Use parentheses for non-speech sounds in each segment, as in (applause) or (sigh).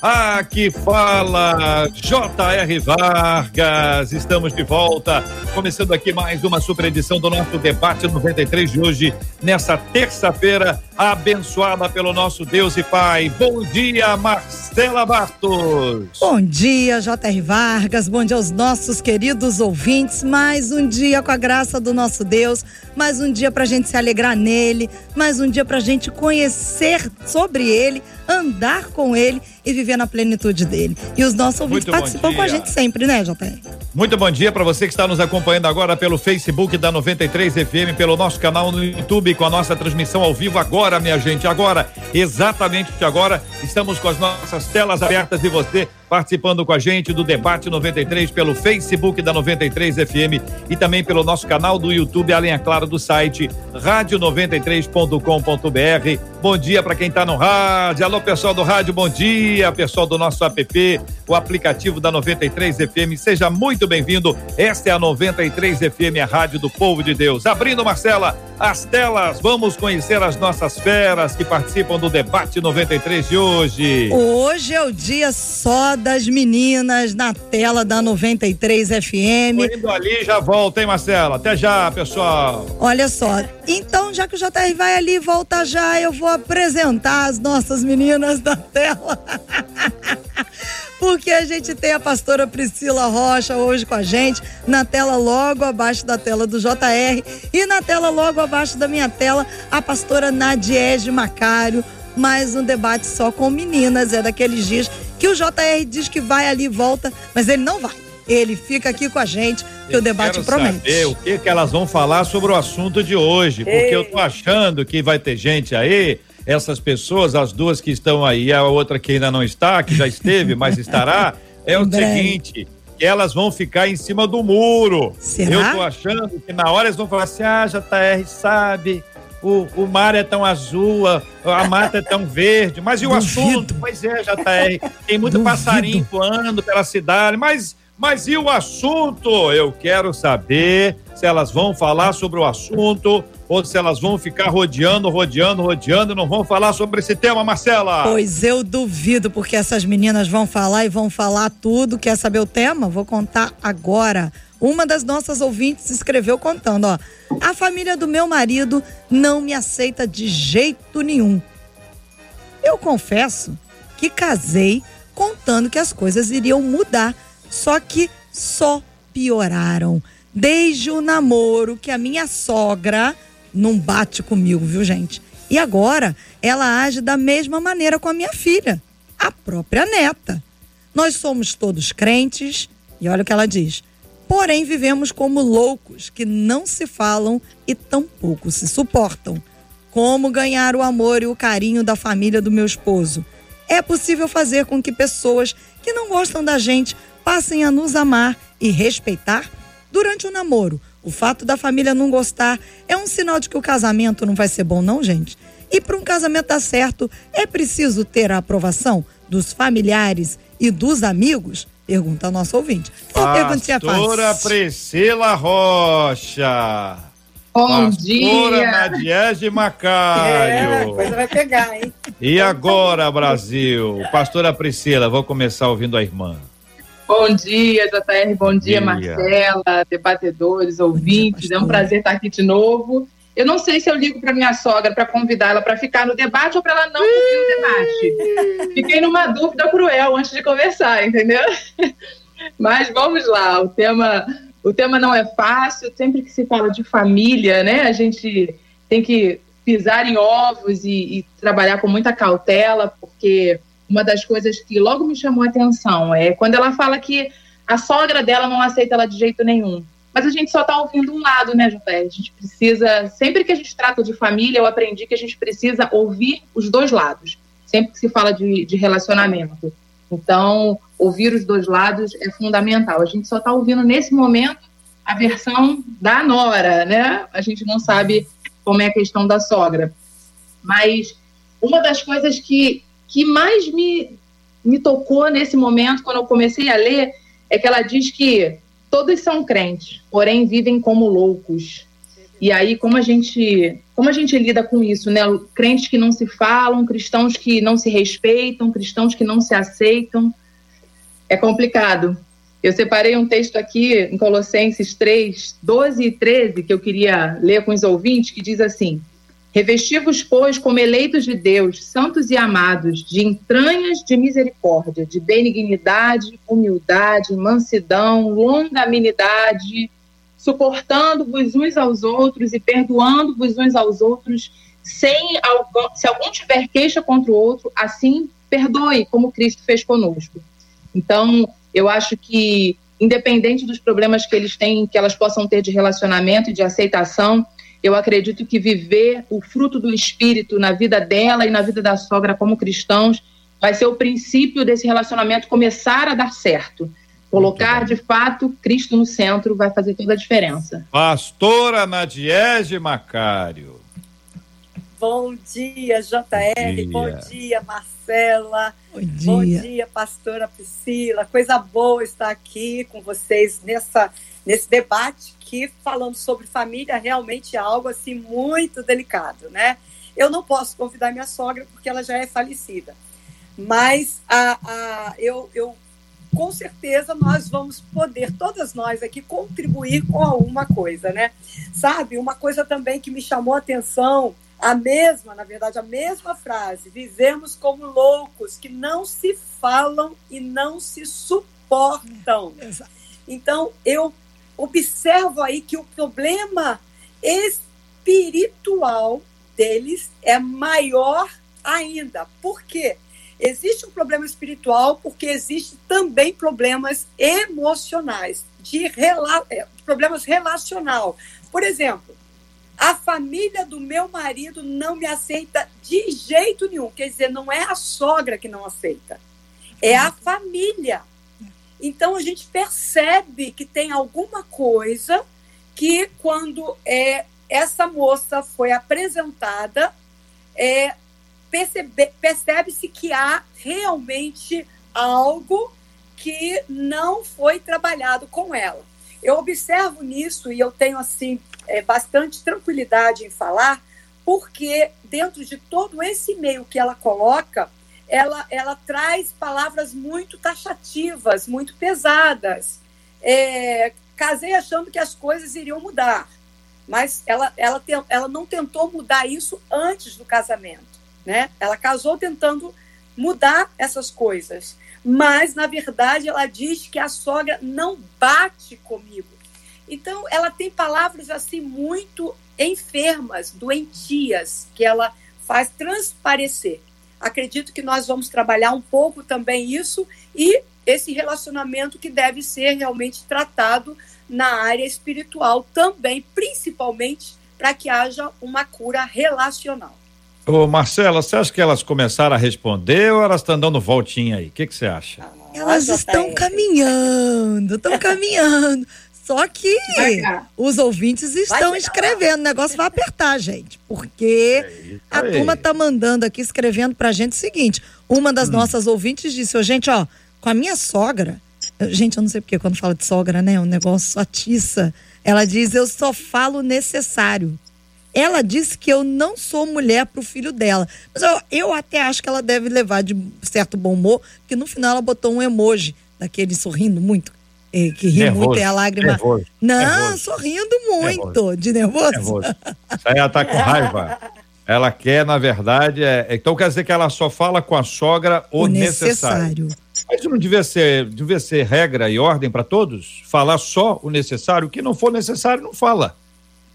Aqui fala J.R. Vargas. Estamos de volta, começando aqui mais uma super edição do nosso debate 93 de hoje, nessa terça-feira, abençoada pelo nosso Deus e Pai. Bom dia, Marcela Bartos. Bom dia, J.R. Vargas. Bom dia aos nossos queridos ouvintes. Mais um dia com a graça do nosso Deus, mais um dia para a gente se alegrar nele, mais um dia para a gente conhecer sobre ele andar com ele e viver na plenitude dele. E os nossos ouvintes participam com a gente sempre, né, JR? Muito bom dia para você que está nos acompanhando agora pelo Facebook da 93 FM, pelo nosso canal no YouTube, com a nossa transmissão ao vivo agora, minha gente. Agora, exatamente agora, estamos com as nossas telas abertas e você participando com a gente do Debate 93 pelo Facebook da 93 FM e também pelo nosso canal do YouTube, além, é claro, do site rádio93.com.br. Bom dia para quem está no rádio. Alô, pessoal do rádio, bom dia. Pessoal do nosso app, o aplicativo da 93 FM. Seja muito bem-vindo. Esta é a 93 FM, a rádio do povo de Deus. Abrindo, Marcela, as telas. Vamos conhecer as nossas feras que participam do Debate 93 de hoje. Hoje é o dia só das meninas na tela da 93 FM. Tô indo ali já volta, hein, Marcela? Até já, pessoal. Olha só, então já que o JR vai ali volta já, eu vou apresentar as nossas meninas da tela. (laughs) porque a gente tem a pastora Priscila Rocha hoje com a gente, na tela logo abaixo da tela do JR e na tela logo abaixo da minha tela, a pastora Nadiege Macário. Mais um debate só com meninas, é daqueles dias que o JR diz que vai ali e volta, mas ele não vai. Ele fica aqui com a gente, que eu o debate promete. Saber o que, que elas vão falar sobre o assunto de hoje, porque Ei. eu tô achando que vai ter gente aí essas pessoas, as duas que estão aí, a outra que ainda não está, que já esteve, (laughs) mas estará, é o seguinte, que elas vão ficar em cima do muro. Será? Eu tô achando que na hora eles vão falar assim, ah, JR, sabe, o, o mar é tão azul, a, a mata é tão verde, mas e o Duvido. assunto? Pois é, JR, tem muito Duvido. passarinho voando pela cidade, mas mas e o assunto? Eu quero saber se elas vão falar sobre o assunto ou se elas vão ficar rodeando, rodeando, rodeando e não vão falar sobre esse tema, Marcela. Pois eu duvido, porque essas meninas vão falar e vão falar tudo. Quer saber o tema? Vou contar agora. Uma das nossas ouvintes escreveu contando, ó. A família do meu marido não me aceita de jeito nenhum. Eu confesso que casei contando que as coisas iriam mudar só que só pioraram. Desde o namoro que a minha sogra não bate comigo, viu, gente? E agora ela age da mesma maneira com a minha filha, a própria neta. Nós somos todos crentes, e olha o que ela diz. Porém, vivemos como loucos que não se falam e tampouco se suportam. Como ganhar o amor e o carinho da família do meu esposo? É possível fazer com que pessoas que não gostam da gente passem a nos amar e respeitar durante o namoro. O fato da família não gostar é um sinal de que o casamento não vai ser bom, não, gente? E para um casamento dar certo, é preciso ter a aprovação dos familiares e dos amigos? Pergunta a nossa ouvinte. Perguntinha fácil. Priscila Rocha. Bom Pastora dia. Nadiege Macário. É, coisa vai pegar, hein? E agora, Brasil? Pastora Priscila, vou começar ouvindo a irmã. Bom dia, JR, bom dia, dia. Marcela, debatedores, ouvintes. É um prazer estar aqui de novo. Eu não sei se eu ligo para minha sogra para convidá-la para ficar no debate ou para ela não ouvir o debate. Fiquei numa dúvida cruel antes de conversar, entendeu? (laughs) Mas vamos lá, o tema, o tema não é fácil. Sempre que se fala de família, né, a gente tem que pisar em ovos e, e trabalhar com muita cautela, porque uma das coisas que logo me chamou a atenção é quando ela fala que a sogra dela não aceita ela de jeito nenhum. Mas a gente só está ouvindo um lado, né, José? A gente precisa, sempre que a gente trata de família, eu aprendi que a gente precisa ouvir os dois lados, sempre que se fala de, de relacionamento. Então, ouvir os dois lados é fundamental. A gente só está ouvindo nesse momento a versão da nora, né? A gente não sabe como é a questão da sogra. Mas uma das coisas que, que mais me, me tocou nesse momento, quando eu comecei a ler, é que ela diz que todos são crentes, porém vivem como loucos. E aí, como a gente, como a gente lida com isso, né? Crentes que não se falam, cristãos que não se respeitam, cristãos que não se aceitam. É complicado. Eu separei um texto aqui em Colossenses 3, 12 e 13, que eu queria ler com os ouvintes, que diz assim: Revestivos, pois, como eleitos de Deus, santos e amados, de entranhas de misericórdia, de benignidade, humildade, mansidão, longanimidade, suportando-vos uns aos outros e perdoando-vos uns aos outros, sem algum, se algum tiver queixa contra o outro, assim perdoe, como Cristo fez conosco. Então, eu acho que, independente dos problemas que eles têm, que elas possam ter de relacionamento e de aceitação, eu acredito que viver o fruto do Espírito na vida dela e na vida da sogra como cristãos vai ser o princípio desse relacionamento começar a dar certo. Colocar de fato Cristo no centro vai fazer toda a diferença. Pastora Nadiege Macário. Bom dia, JR. Bom dia, Bom dia Marcela. Bom dia. Bom dia, pastora Priscila. Coisa boa estar aqui com vocês nessa, nesse debate que falando sobre família realmente é algo assim muito delicado, né? Eu não posso convidar minha sogra porque ela já é falecida, mas a, a, eu, eu com certeza nós vamos poder, todas nós aqui, contribuir com alguma coisa, né? Sabe, uma coisa também que me chamou a atenção, a mesma, na verdade, a mesma frase, vivemos como loucos, que não se falam e não se suportam. Então, eu observo aí que o problema espiritual deles é maior ainda. Por quê? Existe um problema espiritual porque existe também problemas emocionais, de rela é, problemas relacional. Por exemplo, a família do meu marido não me aceita de jeito nenhum. Quer dizer, não é a sogra que não aceita, é a família. Então a gente percebe que tem alguma coisa que quando é, essa moça foi apresentada, é, percebe-se que há realmente algo que não foi trabalhado com ela. Eu observo nisso e eu tenho assim é, bastante tranquilidade em falar, porque dentro de todo esse meio que ela coloca, ela, ela traz palavras muito taxativas, muito pesadas. É, casei achando que as coisas iriam mudar, mas ela, ela, te, ela não tentou mudar isso antes do casamento. Né? Ela casou tentando mudar essas coisas, mas na verdade ela diz que a sogra não bate comigo. Então ela tem palavras assim muito enfermas, doentias, que ela faz transparecer acredito que nós vamos trabalhar um pouco também isso e esse relacionamento que deve ser realmente tratado na área espiritual também, principalmente para que haja uma cura relacional. Ô Marcela, você acha que elas começaram a responder ou elas estão dando voltinha aí? O que, que você acha? Elas estão caminhando, estão caminhando. Só que os ouvintes estão escrevendo. O negócio vai apertar, gente. Porque é a turma tá mandando aqui, escrevendo pra gente o seguinte: uma das hum. nossas ouvintes disse, ô, gente, ó, com a minha sogra. Gente, eu não sei porque quando fala de sogra, né? É um negócio atiça. Ela diz: eu só falo necessário. Ela disse que eu não sou mulher para o filho dela. Mas eu, eu até acho que ela deve levar de certo bom humor, que no final ela botou um emoji daquele sorrindo muito é, que ri nervoso, muito, é a lágrima. Nervoso, não, nervoso, sorrindo muito, de nervoso. nervoso. Isso aí ela tá com raiva. Ela quer, na verdade, é, então quer dizer que ela só fala com a sogra o, o necessário. necessário. Mas não devia ser, devia ser regra e ordem para todos? Falar só o necessário, o que não for necessário, não fala.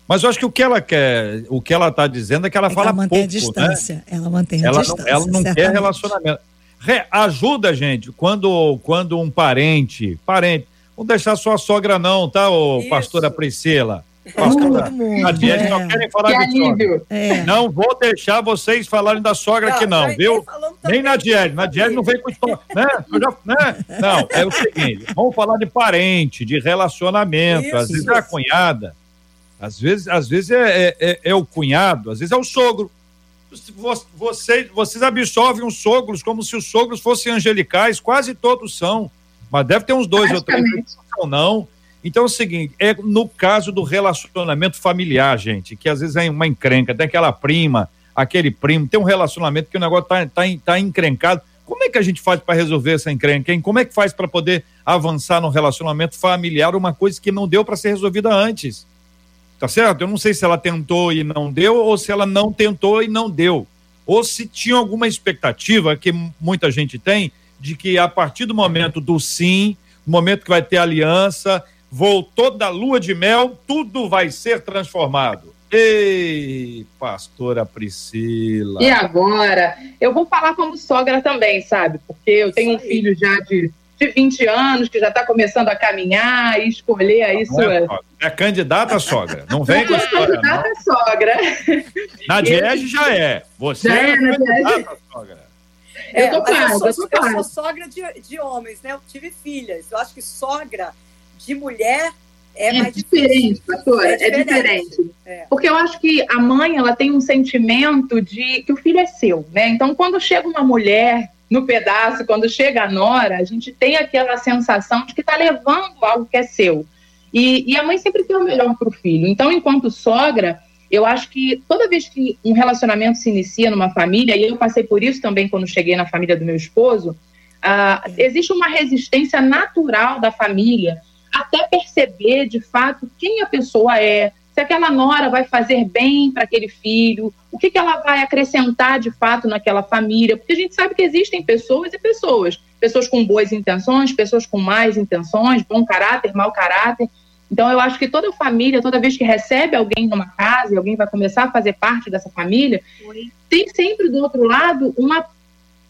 Mas eu acho que o que ela quer, o que ela está dizendo é que ela é fala ela mantém pouco, a né? distância. Né? Ela mantém a ela distância. Não, ela não certamente. quer relacionamento. Re, ajuda, gente, quando, quando um parente, parente, não deixar sua sogra não, tá, ô Isso. pastora Priscila? Todo mundo. A Diege é. não querem falar que de sogra. É. Não vou deixar vocês falarem da sogra não, aqui, não, viu? Nem na Diege. Na Diege não vem com história. Né? Já, né? Não, é o seguinte: vamos falar de parente, de relacionamento. Isso. Às vezes é a cunhada, às vezes, às vezes é, é, é, é o cunhado, às vezes é o sogro. Vocês, vocês absolvem os sogros como se os sogros fossem angelicais, quase todos são. Mas deve ter uns dois ou três que não. Então é o seguinte, é no caso do relacionamento familiar, gente, que às vezes é uma encrenca, tem aquela prima, aquele primo, tem um relacionamento que o negócio tá, tá, tá encrencado. Como é que a gente faz para resolver essa encrenca, hein? Como é que faz para poder avançar no relacionamento familiar, uma coisa que não deu para ser resolvida antes? Tá certo? Eu não sei se ela tentou e não deu, ou se ela não tentou e não deu. Ou se tinha alguma expectativa, que muita gente tem, de que a partir do momento do sim, no momento que vai ter aliança, voltou da lua de mel, tudo vai ser transformado. Ei, pastora Priscila. E agora? Eu vou falar como sogra também, sabe? Porque eu tenho um filho já de, de 20 anos que já está começando a caminhar e escolher aí não é sua. É, é candidata sogra. Não vem com história. É candidata não. sogra. Na (laughs) Diege já é. Você já é, é candidata sogra. É, eu, quase, eu, sou, eu, eu sou sogra de, de homens, né? Eu tive filhas. Eu acho que sogra de mulher é, é mais diferente, pastora, é, é diferente. É. Porque eu acho que a mãe ela tem um sentimento de que o filho é seu, né? Então, quando chega uma mulher no pedaço, quando chega a nora, a gente tem aquela sensação de que está levando algo que é seu. E, e a mãe sempre quer o melhor para o filho. Então, enquanto sogra, eu acho que toda vez que um relacionamento se inicia numa família, e eu passei por isso também quando cheguei na família do meu esposo, uh, existe uma resistência natural da família até perceber de fato quem a pessoa é, se aquela nora vai fazer bem para aquele filho, o que, que ela vai acrescentar de fato naquela família, porque a gente sabe que existem pessoas e pessoas, pessoas com boas intenções, pessoas com más intenções, bom caráter, mau caráter. Então, eu acho que toda família, toda vez que recebe alguém numa casa e alguém vai começar a fazer parte dessa família, tem sempre do outro lado uma,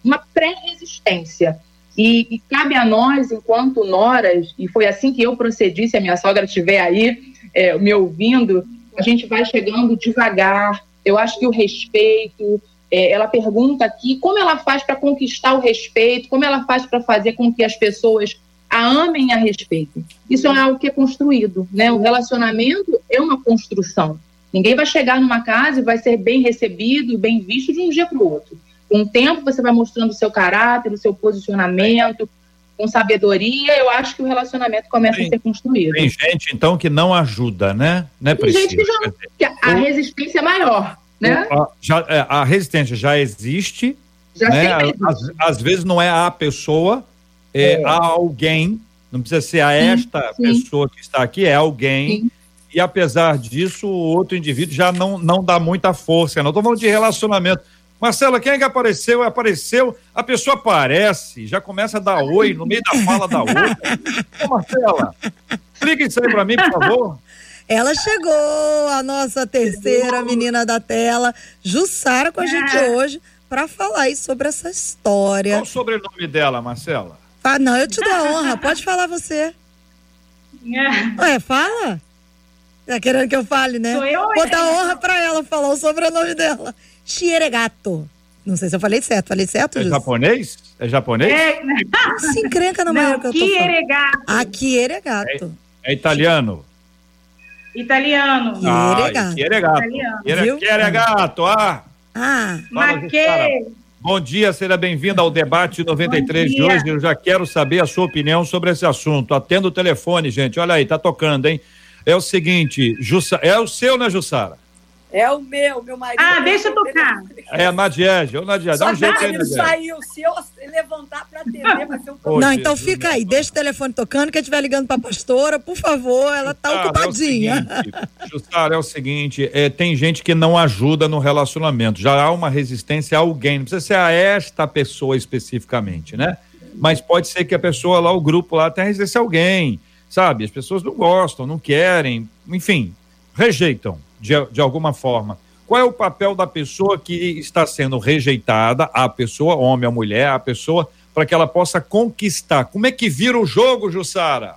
uma pré-resistência. E, e, cabe a nós, enquanto noras, e foi assim que eu procedi, se a minha sogra estiver aí é, me ouvindo, a gente vai chegando devagar. Eu acho que o respeito, é, ela pergunta aqui como ela faz para conquistar o respeito, como ela faz para fazer com que as pessoas a amem a respeito. Isso é algo que é construído, né? O relacionamento é uma construção. Ninguém vai chegar numa casa e vai ser bem recebido, bem visto de um dia para o outro. Com o tempo, você vai mostrando o seu caráter, o seu posicionamento, com sabedoria, eu acho que o relacionamento começa tem, a ser construído. Tem gente, então, que não ajuda, né? né tem gente que, já, que a, resistência é maior, né? A, já, é, a resistência já existe, já né? Às, às, vezes não é a pessoa, é, é. a alguém, não precisa ser a esta sim, sim. pessoa que está aqui, é alguém. Sim. E apesar disso, o outro indivíduo já não, não dá muita força. Não estou falando de relacionamento. Marcela, quem é que apareceu? Apareceu, a pessoa aparece, já começa a dar oi no meio da fala da outra. Ô, Marcela, explica isso aí para mim, por favor. Ela chegou, a nossa terceira menina da tela, Jussara, com a gente é. hoje, para falar aí sobre essa história. Qual o sobrenome dela, Marcela? Ah, não, eu te dou a honra, pode falar você. É. Ué, fala. Tá querendo que eu fale, né? Sou eu, Vou dar honra para ela falar o sobrenome dela. Chieregato. Não sei se eu falei certo. Falei certo, É japonês? É japonês? É. Se encrenca na maneira que eu tô falando. Ah, Chieregato. É, é italiano? Italiano. Ah, Chieregato. Chieregato, ah. Ah. Maquê. Bom dia, seja bem-vindo ao debate 93 de hoje. Eu já quero saber a sua opinião sobre esse assunto. Atenda o telefone, gente. Olha aí, tá tocando, hein? É o seguinte, Jussa, é o seu, né, Jussara? É o meu, meu marido. Ah, deixa eu tocar. É Nadiege, ô Nadiege, dá um jeito aí, Nadiege. saiu, se eu levantar para atender, vai ser um problema. Não, então fica aí, deixa o telefone tocando, quem estiver ligando para a pastora, por favor, ela está ocupadinha. É Jussara, é o seguinte, é, tem gente que não ajuda no relacionamento, já há uma resistência a alguém, não precisa ser a esta pessoa especificamente, né? Mas pode ser que a pessoa lá, o grupo lá, tenha resistência a alguém, sabe? As pessoas não gostam, não querem, enfim, rejeitam de, de alguma forma. Qual é o papel da pessoa que está sendo rejeitada, a pessoa, homem ou mulher, a pessoa, para que ela possa conquistar? Como é que vira o jogo, Jussara?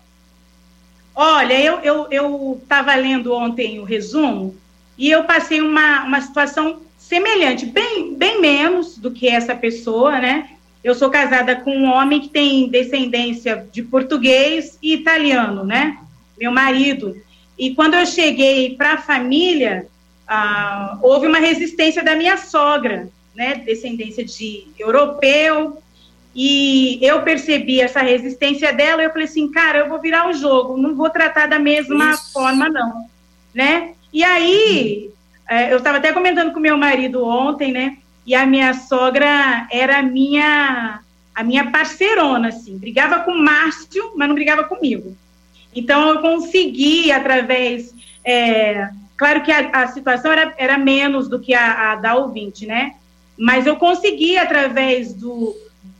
Olha, eu estava eu, eu lendo ontem o resumo e eu passei uma, uma situação semelhante, bem, bem menos do que essa pessoa, né? Eu sou casada com um homem que tem descendência de português e italiano, né? Meu marido. E quando eu cheguei para a família, ah, houve uma resistência da minha sogra, né? Descendência de europeu. E eu percebi essa resistência dela. E eu falei assim, cara, eu vou virar o jogo, não vou tratar da mesma Isso. forma, não, né? E aí, é, eu estava até comentando com meu marido ontem, né? E a minha sogra era a minha, a minha parceirona, assim. Brigava com o Márcio, mas não brigava comigo. Então, eu consegui, através. É, claro que a, a, situação era, era menos do que a, a, da ouvinte, né? Mas eu consegui, através do,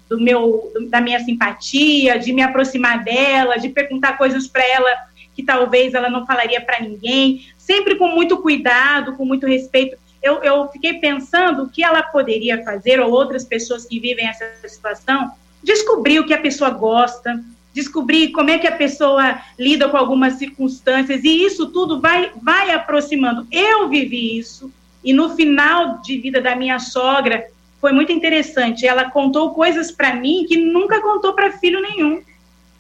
do meu, da minha simpatia, de me aproximar dela, de perguntar coisas para ela que talvez ela não falaria para ninguém, sempre com muito cuidado, com muito respeito. Eu, eu fiquei pensando o que ela poderia fazer, ou outras pessoas que vivem essa situação, descobrir o que a pessoa gosta, descobrir como é que a pessoa lida com algumas circunstâncias, e isso tudo vai, vai aproximando. Eu vivi isso, e no final de vida da minha sogra, foi muito interessante. Ela contou coisas para mim que nunca contou para filho nenhum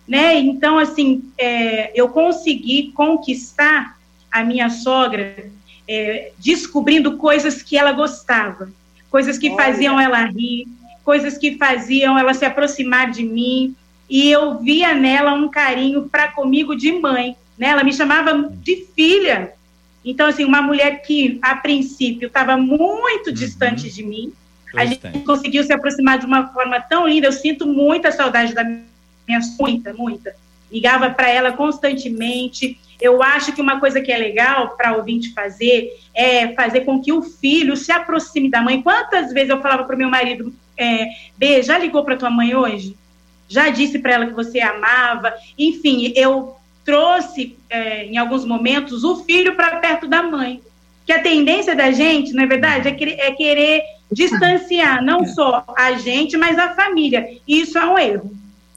né? Então, assim, é, eu consegui conquistar a minha sogra é, descobrindo coisas que ela gostava, coisas que Olha. faziam ela rir, coisas que faziam ela se aproximar de mim, e eu via nela um carinho para comigo de mãe, né? Ela me chamava de filha. Então, assim, uma mulher que, a princípio, estava muito uhum. distante de mim, a gente conseguiu se aproximar de uma forma tão linda. Eu sinto muita saudade da minha muita, muita. Ligava para ela constantemente. Eu acho que uma coisa que é legal para ouvinte fazer é fazer com que o filho se aproxime da mãe. Quantas vezes eu falava para o meu marido, é, B, já ligou para tua mãe hoje? Já disse para ela que você amava? Enfim, eu trouxe é, em alguns momentos o filho para perto da mãe. Que a tendência da gente, na é verdade, é querer, é querer distanciar não só a gente, mas a família. E isso é um erro.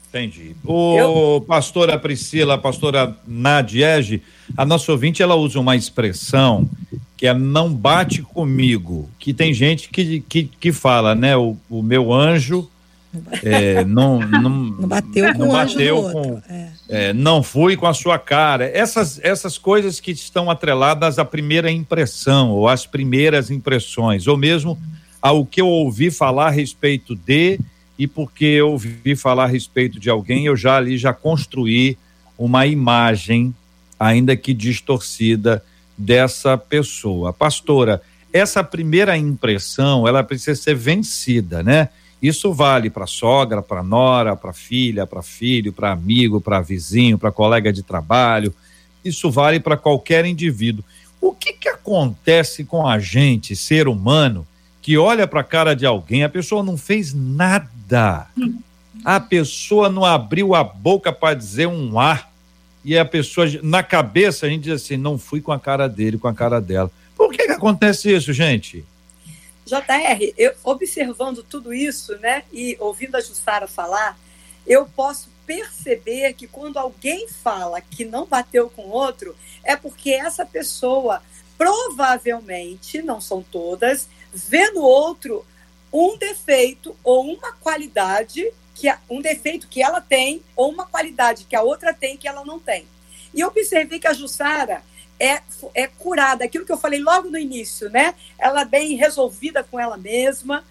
Entendi. O Eu... pastora Priscila, a pastora Nadiege, a nossa ouvinte, ela usa uma expressão que é não bate comigo, que tem gente que, que, que fala, né? O, o meu anjo é, não, não, não bateu com não bateu com, é. É, não fui com a sua cara. Essas, essas coisas que estão atreladas à primeira impressão, ou às primeiras impressões, ou mesmo ao que eu ouvi falar a respeito de e porque eu ouvi falar a respeito de alguém, eu já ali já construí uma imagem, ainda que distorcida, dessa pessoa. Pastora, essa primeira impressão, ela precisa ser vencida, né? Isso vale para sogra, para nora, para filha, para filho, para amigo, para vizinho, para colega de trabalho. Isso vale para qualquer indivíduo. O que, que acontece com a gente, ser humano, que olha para a cara de alguém, a pessoa não fez nada. A pessoa não abriu a boca para dizer um ar. E a pessoa, na cabeça, a gente diz assim: não fui com a cara dele, com a cara dela. Por que, que acontece isso, gente? JR, eu, observando tudo isso, né, e ouvindo a Jussara falar, eu posso perceber que quando alguém fala que não bateu com outro, é porque essa pessoa provavelmente, não são todas, vê no outro um defeito ou uma qualidade que um defeito que ela tem ou uma qualidade que a outra tem que ela não tem. E eu observei que a Jussara é, é curada, aquilo que eu falei logo no início, né? Ela é bem resolvida com ela mesma,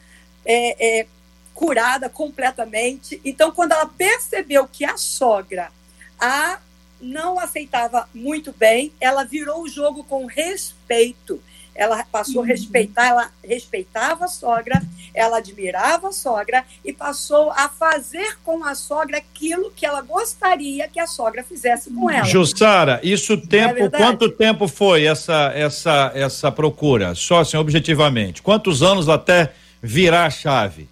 é, é curada completamente. Então, quando ela percebeu que a sogra a não aceitava muito bem, ela virou o jogo com respeito ela passou a uhum. respeitar, ela respeitava a sogra, ela admirava a sogra e passou a fazer com a sogra aquilo que ela gostaria que a sogra fizesse com ela. Jussara, isso é tempo, é quanto tempo foi essa essa essa procura? Só assim, objetivamente, quantos anos até virar a chave?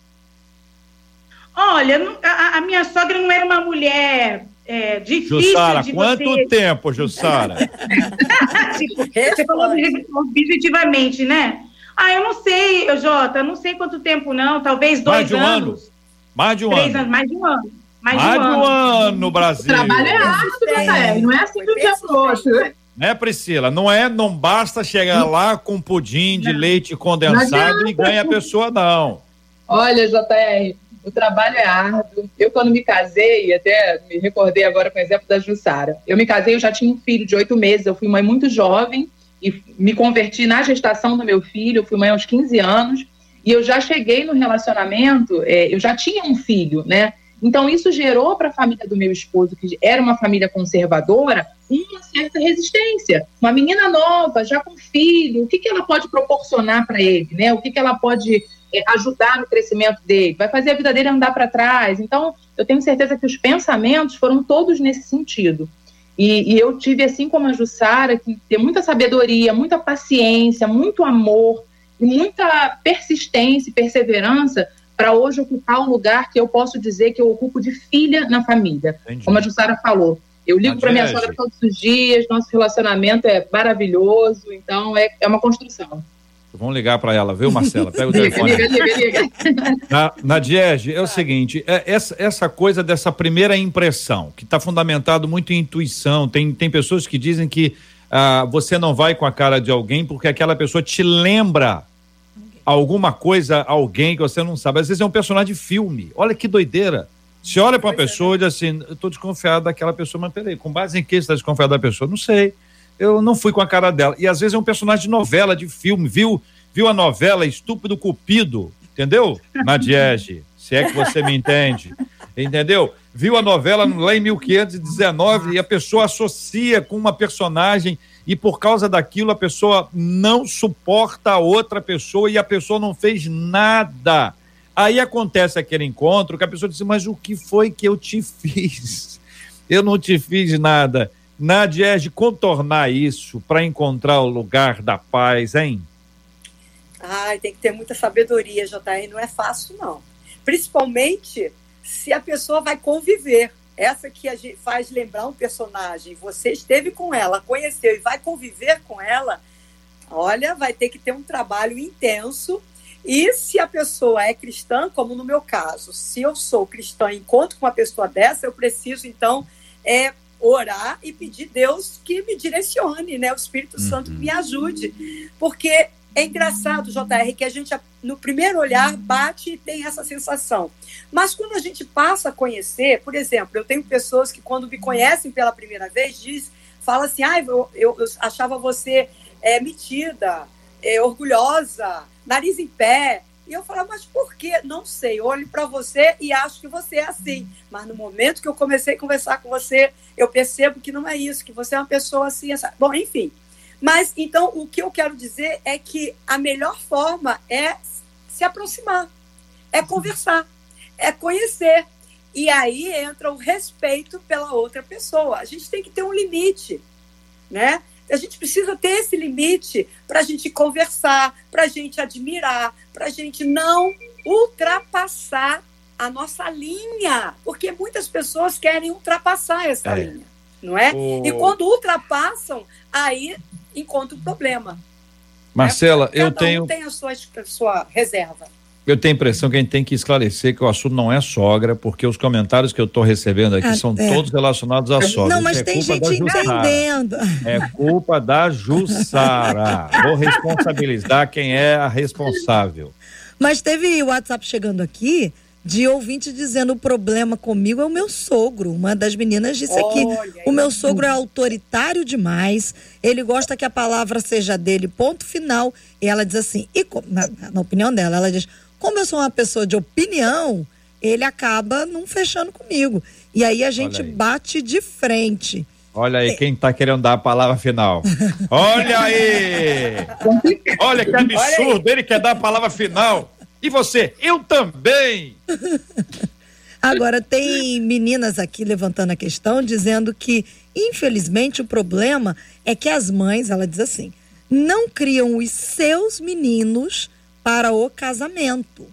Olha, a, a minha sogra não era uma mulher é, difícil Jussara, de quanto você... tempo, Jussara? (laughs) tipo, você falou objetivamente, né? Ah, eu não sei, Jota, não sei quanto tempo não, talvez dois mais de um anos. Ano? Mais de um Três ano. anos. Mais de um ano. mais, mais de um ano. ano, Brasil. O trabalho é árduo, né? Não é assim de um dia pro outro. Né, Priscila? Não é, não basta chegar lá com pudim de leite condensado e ganha a pessoa, não. Olha, JR, o trabalho é árduo. Eu, quando me casei, até me recordei agora com o exemplo da Jussara. Eu me casei, eu já tinha um filho de oito meses, eu fui mãe muito jovem e me converti na gestação do meu filho, eu fui mãe aos 15 anos, e eu já cheguei no relacionamento, é, eu já tinha um filho, né? Então, isso gerou para a família do meu esposo, que era uma família conservadora, uma certa resistência. Uma menina nova, já com filho, o que, que ela pode proporcionar para ele, né? O que, que ela pode ajudar no crescimento dele? Vai fazer a vida dele andar para trás? Então, eu tenho certeza que os pensamentos foram todos nesse sentido. E, e eu tive, assim como a Jussara, que ter muita sabedoria, muita paciência, muito amor muita persistência e perseverança para hoje ocupar o lugar que eu posso dizer que eu ocupo de filha na família. Entendi. Como a Jussara falou. Eu ligo para minha sogra todos os dias, nosso relacionamento é maravilhoso, então é, é uma construção. Vamos ligar para ela, viu, Marcela? Pega o (laughs) telefone. liga, liga, liga. Na, na Diege, é o seguinte: é, essa, essa coisa dessa primeira impressão, que está fundamentado muito em intuição. Tem, tem pessoas que dizem que ah, você não vai com a cara de alguém porque aquela pessoa te lembra alguma coisa, alguém que você não sabe. Às vezes é um personagem de filme. Olha que doideira. Você olha para uma pessoa e diz assim: eu estou desconfiado daquela pessoa, mas peraí, com base em que você está desconfiado da pessoa? Não sei eu não fui com a cara dela. E às vezes é um personagem de novela, de filme, viu? Viu a novela Estúpido Cupido, entendeu? Na Diege, se é que você me entende. Entendeu? Viu a novela lá em 1519 e a pessoa associa com uma personagem e por causa daquilo a pessoa não suporta a outra pessoa e a pessoa não fez nada. Aí acontece aquele encontro que a pessoa diz: Mas o que foi que eu te (laughs) fiz? Eu não te fiz nada. Nádia, é de contornar isso para encontrar o lugar da paz, hein? Ai, tem que ter muita sabedoria, JR, não é fácil, não. Principalmente se a pessoa vai conviver. Essa que a gente faz lembrar um personagem, você esteve com ela, conheceu e vai conviver com ela, olha, vai ter que ter um trabalho intenso. E se a pessoa é cristã, como no meu caso, se eu sou cristã e encontro com uma pessoa dessa, eu preciso, então, é, orar e pedir Deus que me direcione, né? O Espírito uhum. Santo me ajude. Porque é engraçado, JR, que a gente, no primeiro olhar, bate e tem essa sensação. Mas quando a gente passa a conhecer, por exemplo, eu tenho pessoas que, quando me conhecem pela primeira vez, diz, fala assim: ah, eu, eu, eu achava você é, metida, é, orgulhosa, nariz em pé. E eu falava, mas por que? Não sei. olho para você e acho que você é assim. Mas no momento que eu comecei a conversar com você, eu percebo que não é isso, que você é uma pessoa assim. Essa... Bom, enfim. Mas então o que eu quero dizer é que a melhor forma é se aproximar, é conversar, é conhecer. E aí entra o respeito pela outra pessoa. A gente tem que ter um limite, né? A gente precisa ter esse limite para a gente conversar, para a gente admirar, para a gente não ultrapassar a nossa linha, porque muitas pessoas querem ultrapassar essa é. linha, não é? O... E quando ultrapassam, aí encontra o problema. Marcela, né? eu tenho. Um tem a sua, a sua reserva. Eu tenho a impressão que a gente tem que esclarecer que o assunto não é sogra, porque os comentários que eu estou recebendo aqui ah, são é. todos relacionados à sogra. Não, mas é tem gente entendendo. É culpa da Jussara. Vou responsabilizar quem é a responsável. Mas teve o WhatsApp chegando aqui de ouvinte dizendo o problema comigo é o meu sogro. Uma das meninas disse aqui: o meu sogro é autoritário demais, ele gosta que a palavra seja dele, ponto final. E ela diz assim, e na, na opinião dela, ela diz: como eu sou uma pessoa de opinião, ele acaba não fechando comigo. E aí a gente aí. bate de frente. Olha aí, quem tá querendo dar a palavra final. (laughs) Olha aí! Olha que absurdo, ele quer dar a palavra final. E você? Eu também! Agora, tem meninas aqui levantando a questão, dizendo que, infelizmente, o problema é que as mães, ela diz assim, não criam os seus meninos para o casamento.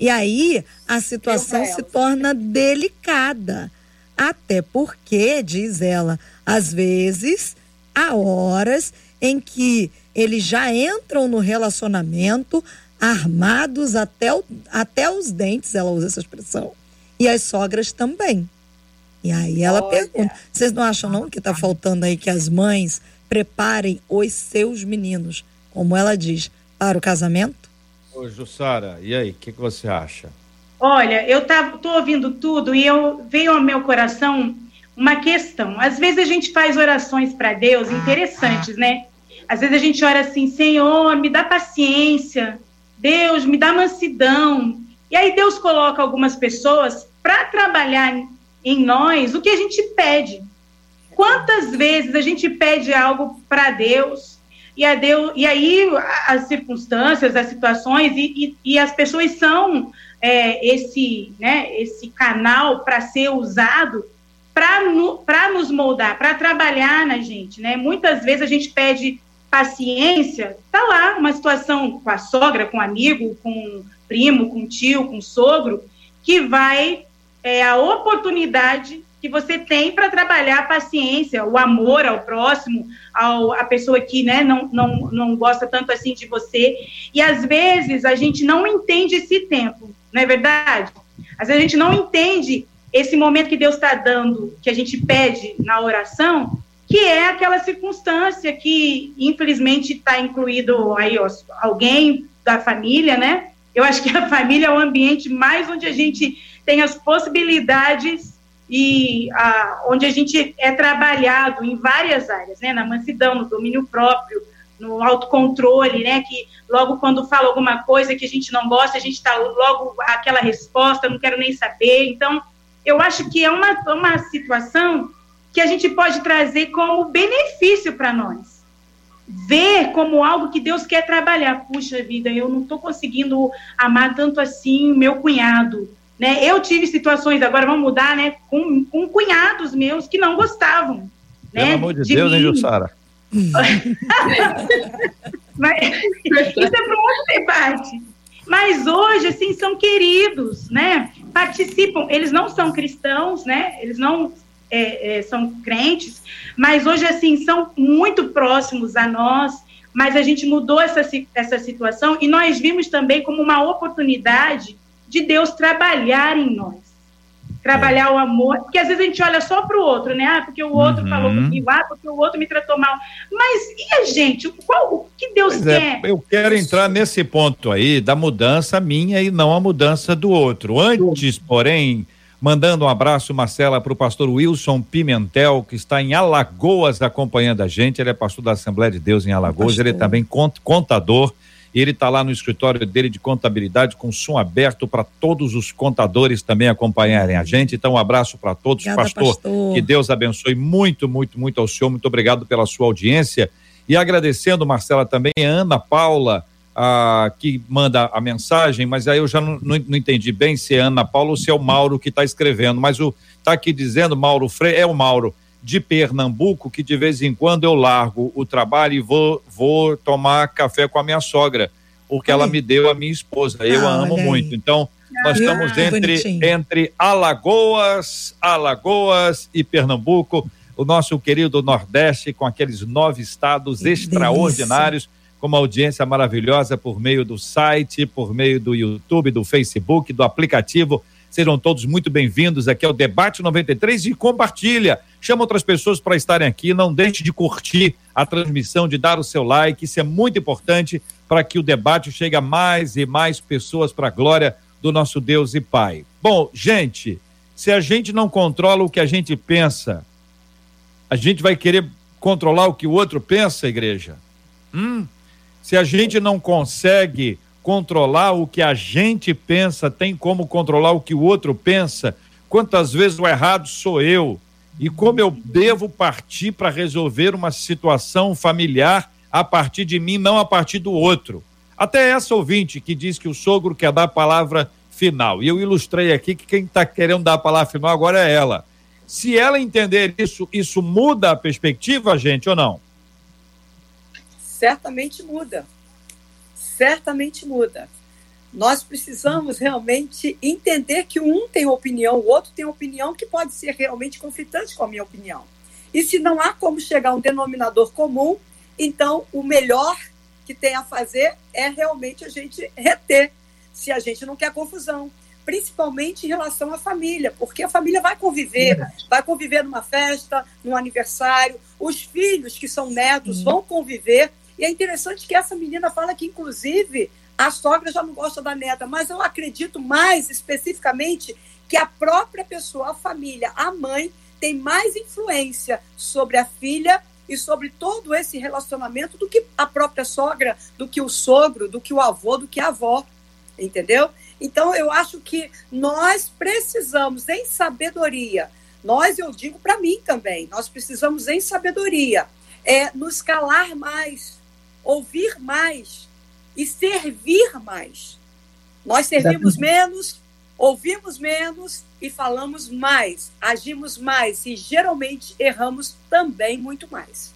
E aí a situação se torna delicada. Até porque, diz ela, às vezes há horas em que eles já entram no relacionamento armados até, o, até os dentes, ela usa essa expressão. E as sogras também. E aí ela Olha. pergunta: vocês não acham não que está faltando aí que as mães preparem os seus meninos, como ela diz, para o casamento? Ô, Jussara, e aí, o que, que você acha? Olha, eu estou ouvindo tudo e eu veio ao meu coração uma questão. Às vezes a gente faz orações para Deus interessantes, né? Às vezes a gente ora assim, Senhor, me dá paciência, Deus, me dá mansidão. E aí Deus coloca algumas pessoas para trabalhar em nós o que a gente pede. Quantas vezes a gente pede algo para Deus e a Deus e aí as circunstâncias, as situações e, e, e as pessoas são é, esse, né, esse canal para ser usado para no, nos moldar, para trabalhar na gente, né? Muitas vezes a gente pede paciência, tá lá uma situação com a sogra, com um amigo, com um primo, com um tio, com um sogro, que vai é a oportunidade que você tem para trabalhar a paciência, o amor ao próximo, ao, a pessoa que né, não, não, não gosta tanto assim de você. E às vezes a gente não entende esse tempo, não é verdade? Às vezes a gente não entende esse momento que Deus está dando, que a gente pede na oração, que é aquela circunstância que, infelizmente, está incluído aí ó, alguém da família, né? Eu acho que a família é o ambiente mais onde a gente tem as possibilidades e a, onde a gente é trabalhado em várias áreas, né? Na mansidão, no domínio próprio, no autocontrole, né? Que logo quando fala alguma coisa que a gente não gosta, a gente está logo aquela resposta, não quero nem saber. Então, eu acho que é uma, uma situação que a gente pode trazer como benefício para nós. Ver como algo que Deus quer trabalhar. Puxa vida, eu não estou conseguindo amar tanto assim meu cunhado. Né? Eu tive situações, agora vamos mudar, né? Com, com cunhados meus que não gostavam. Pelo né? amor de, de Deus, mim. hein, Jussara? (laughs) Mas, isso é para um outro debate. Mas hoje, assim, são queridos, né? Participam, eles não são cristãos, né? Eles não é, é, são crentes, mas hoje, assim, são muito próximos a nós, mas a gente mudou essa, essa situação e nós vimos também como uma oportunidade de Deus trabalhar em nós. Trabalhar é. o amor, porque às vezes a gente olha só para o outro, né? Ah, porque o outro uhum. falou comigo, ah, porque o outro me tratou mal. Mas e a gente? Qual, o que Deus pois é, quer? É, eu quero entrar nesse ponto aí da mudança minha e não a mudança do outro. Antes, porém, mandando um abraço, Marcela, para o pastor Wilson Pimentel, que está em Alagoas acompanhando a gente. Ele é pastor da Assembleia de Deus em Alagoas, ele é também contador ele está lá no escritório dele de contabilidade com som aberto para todos os contadores também acompanharem a gente. Então, um abraço para todos, Obrigada, pastor, pastor. Que Deus abençoe muito, muito, muito ao senhor. Muito obrigado pela sua audiência. E agradecendo, Marcela, também a Ana Paula, a, que manda a mensagem, mas aí eu já não, não, não, entendi bem se é Ana Paula ou se é o Mauro que está escrevendo. Mas o está aqui dizendo, Mauro Freire, é o Mauro de Pernambuco que de vez em quando eu largo o trabalho e vou, vou tomar café com a minha sogra, porque ela me deu a minha esposa. Eu ah, a amo muito. Então, nós ah, estamos entre, entre Alagoas, Alagoas e Pernambuco, o nosso querido Nordeste, com aqueles nove estados que extraordinários, delícia. com uma audiência maravilhosa por meio do site, por meio do YouTube, do Facebook, do aplicativo Sejam todos muito bem-vindos aqui ao Debate 93 e compartilha. Chama outras pessoas para estarem aqui. Não deixe de curtir a transmissão, de dar o seu like. Isso é muito importante para que o debate chegue a mais e mais pessoas para a glória do nosso Deus e Pai. Bom, gente, se a gente não controla o que a gente pensa, a gente vai querer controlar o que o outro pensa, igreja? Hum? Se a gente não consegue controlar o que a gente pensa, tem como controlar o que o outro pensa. Quantas vezes o errado sou eu? E como eu devo partir para resolver uma situação familiar a partir de mim, não a partir do outro? Até essa ouvinte que diz que o sogro quer dar a palavra final. E eu ilustrei aqui que quem está querendo dar a palavra final agora é ela. Se ela entender isso, isso muda a perspectiva, gente, ou não? Certamente muda certamente muda. Nós precisamos realmente entender que um tem opinião, o outro tem opinião que pode ser realmente conflitante com a minha opinião. E se não há como chegar a um denominador comum, então o melhor que tem a fazer é realmente a gente reter, se a gente não quer confusão. principalmente em relação à família, porque a família vai conviver, vai conviver numa festa, num aniversário, os filhos que são netos vão conviver. E é interessante que essa menina fala que, inclusive, a sogra já não gosta da neta, mas eu acredito mais especificamente que a própria pessoa, a família, a mãe, tem mais influência sobre a filha e sobre todo esse relacionamento do que a própria sogra, do que o sogro, do que o avô, do que a avó, entendeu? Então eu acho que nós precisamos em sabedoria, nós eu digo para mim também, nós precisamos em sabedoria, é nos calar mais, ouvir mais e servir mais. Nós servimos menos, ouvimos menos e falamos mais, agimos mais e geralmente erramos também muito mais.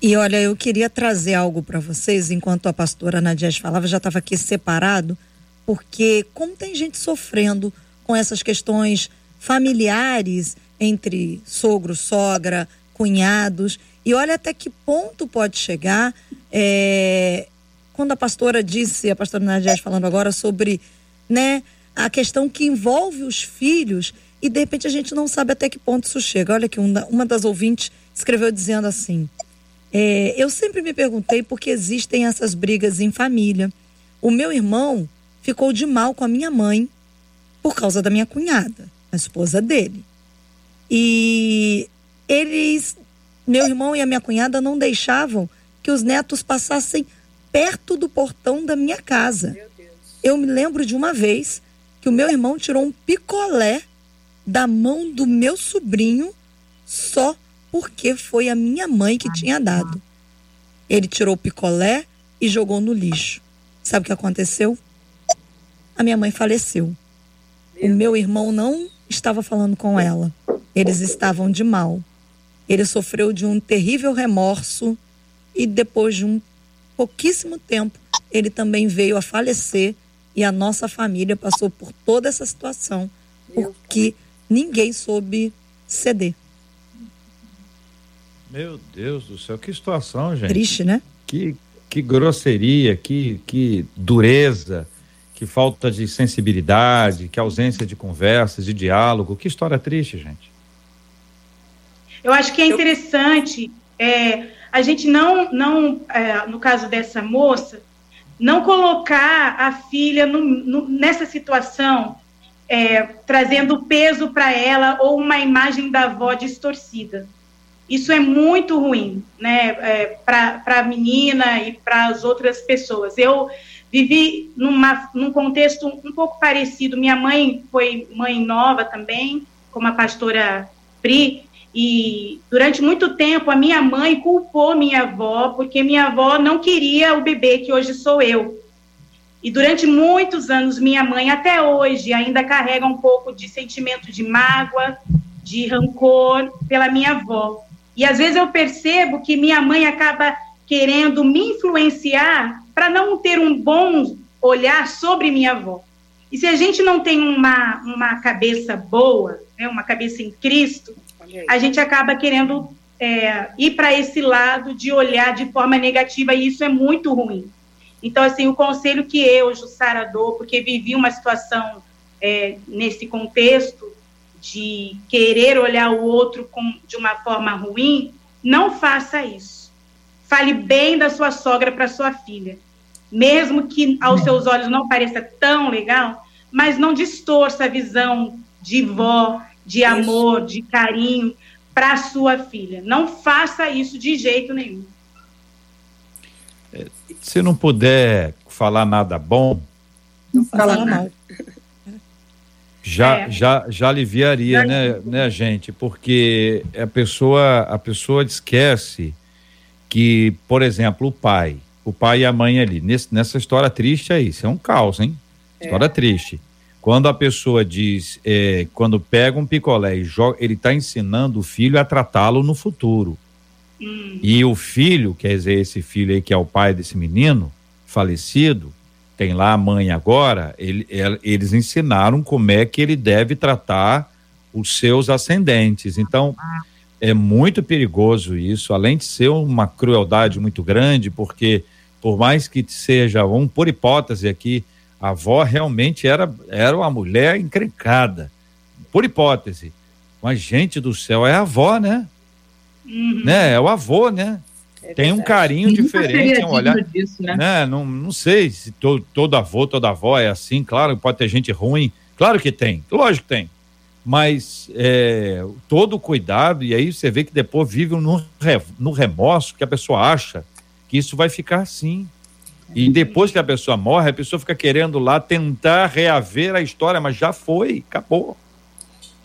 E olha, eu queria trazer algo para vocês, enquanto a pastora Nadia falava, já estava aqui separado, porque como tem gente sofrendo com essas questões familiares entre sogro, sogra, cunhados, e olha até que ponto pode chegar. É, quando a pastora disse, a pastora Nadia falando agora sobre, né, a questão que envolve os filhos e de repente a gente não sabe até que ponto isso chega. Olha que uma, das ouvintes escreveu dizendo assim: é, eu sempre me perguntei por que existem essas brigas em família. O meu irmão ficou de mal com a minha mãe por causa da minha cunhada, a esposa dele. E eles, meu irmão e a minha cunhada, não deixavam que os netos passassem perto do portão da minha casa. Eu me lembro de uma vez que o meu irmão tirou um picolé da mão do meu sobrinho só porque foi a minha mãe que tinha dado. Ele tirou o picolé e jogou no lixo. Sabe o que aconteceu? A minha mãe faleceu. O meu irmão não estava falando com ela. Eles estavam de mal. Ele sofreu de um terrível remorso e depois de um pouquíssimo tempo ele também veio a falecer e a nossa família passou por toda essa situação porque ninguém soube ceder. Meu Deus do céu, que situação, gente. Triste, né? Que, que grosseria, que, que dureza, que falta de sensibilidade, que ausência de conversas, de diálogo. Que história triste, gente. Eu acho que é interessante é, a gente não, não é, no caso dessa moça, não colocar a filha no, no, nessa situação, é, trazendo peso para ela ou uma imagem da avó distorcida. Isso é muito ruim, né, é, para a menina e para as outras pessoas. Eu vivi numa, num contexto um pouco parecido. Minha mãe foi mãe nova também, como a pastora Pri, e durante muito tempo a minha mãe culpou minha avó porque minha avó não queria o bebê que hoje sou eu. E durante muitos anos minha mãe até hoje ainda carrega um pouco de sentimento de mágoa, de rancor pela minha avó. E às vezes eu percebo que minha mãe acaba querendo me influenciar para não ter um bom olhar sobre minha avó. E se a gente não tem uma, uma cabeça boa, né, uma cabeça em Cristo, a gente acaba querendo é, ir para esse lado de olhar de forma negativa, e isso é muito ruim. Então, assim, o conselho que eu, Jussara, dou, porque vivi uma situação é, nesse contexto, de querer olhar o outro com, de uma forma ruim, não faça isso. Fale bem da sua sogra para sua filha. Mesmo que aos seus olhos não pareça tão legal, mas não distorça a visão de vó, de amor, de carinho para sua filha. Não faça isso de jeito nenhum. É, se não puder falar nada bom, não fala mal já, é. já, já aliviaria, né, né, gente? Porque a pessoa, a pessoa esquece que, por exemplo, o pai, o pai e a mãe ali, nesse, nessa história triste aí, isso é um caos, hein? É. História triste. Quando a pessoa diz, é, quando pega um picolé e joga, ele está ensinando o filho a tratá-lo no futuro. Hum. E o filho, quer dizer, esse filho aí que é o pai desse menino falecido, tem lá a mãe agora, ele, eles ensinaram como é que ele deve tratar os seus ascendentes. Então, é muito perigoso isso, além de ser uma crueldade muito grande, porque por mais que seja, vamos por hipótese aqui, A avó realmente era, era uma mulher encrencada, por hipótese. Mas, gente do céu, é a avó, né? Uhum. né? É o avô, né? É Tem um carinho Sim, diferente, um olhar. Disso, né? né? Não, não sei se todo, todo avô, toda avó é assim, claro, pode ter gente ruim. Claro que tem, lógico que tem. Mas é, todo o cuidado, e aí você vê que depois vive no, no remorso que a pessoa acha que isso vai ficar assim. E depois que a pessoa morre, a pessoa fica querendo lá tentar reaver a história, mas já foi, acabou.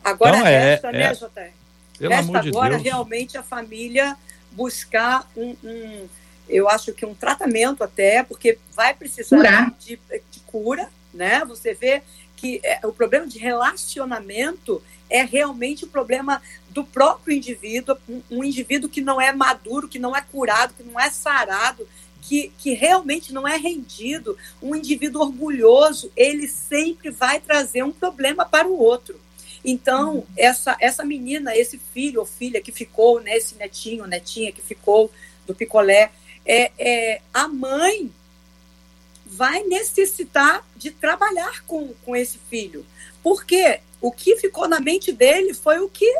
Agora então, resta, é, né, é, JR? Resta agora Deus. realmente a família buscar um, um, eu acho que um tratamento até, porque vai precisar de, de, cura, né? Você vê que é, o problema de relacionamento é realmente o problema do próprio indivíduo, um, um indivíduo que não é maduro, que não é curado, que não é sarado, que, que realmente não é rendido, um indivíduo orgulhoso, ele sempre vai trazer um problema para o outro. Então, essa, essa menina, esse filho ou filha que ficou, né, esse netinho, netinha que ficou do picolé, é, é, a mãe vai necessitar de trabalhar com, com esse filho. Porque o que ficou na mente dele foi o que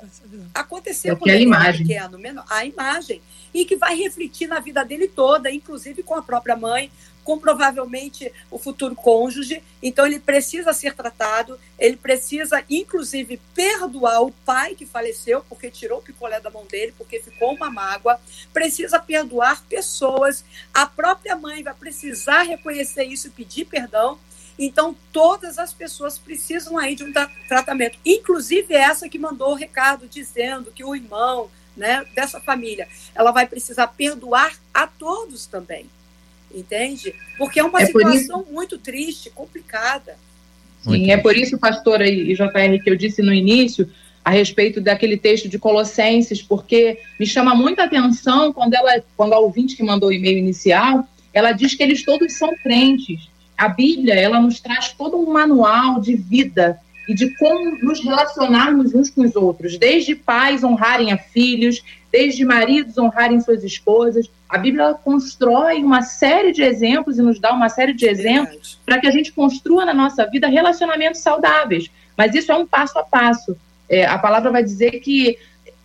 aconteceu com ele imagem. pequeno, a imagem. E que vai refletir na vida dele toda, inclusive com a própria mãe, com provavelmente o futuro cônjuge. Então, ele precisa ser tratado, ele precisa, inclusive, perdoar o pai que faleceu, porque tirou o picolé da mão dele, porque ficou uma mágoa. Precisa perdoar pessoas. A própria mãe vai precisar reconhecer isso e pedir perdão. Então, todas as pessoas precisam aí de um tratamento, inclusive essa que mandou o recado dizendo que o irmão né, dessa família, ela vai precisar perdoar a todos também entende? Porque é uma é situação isso... muito triste, complicada. Sim, é por isso, pastora e JR, que eu disse no início a respeito daquele texto de Colossenses, porque me chama muita atenção quando ela, quando a ouvinte que mandou o e-mail inicial, ela diz que eles todos são crentes. A Bíblia, ela nos traz todo um manual de vida e de como nos relacionarmos uns com os outros, desde pais honrarem a filhos, desde maridos honrarem suas esposas. A Bíblia constrói uma série de exemplos e nos dá uma série de exemplos para que a gente construa na nossa vida relacionamentos saudáveis. Mas isso é um passo a passo. É, a palavra vai dizer que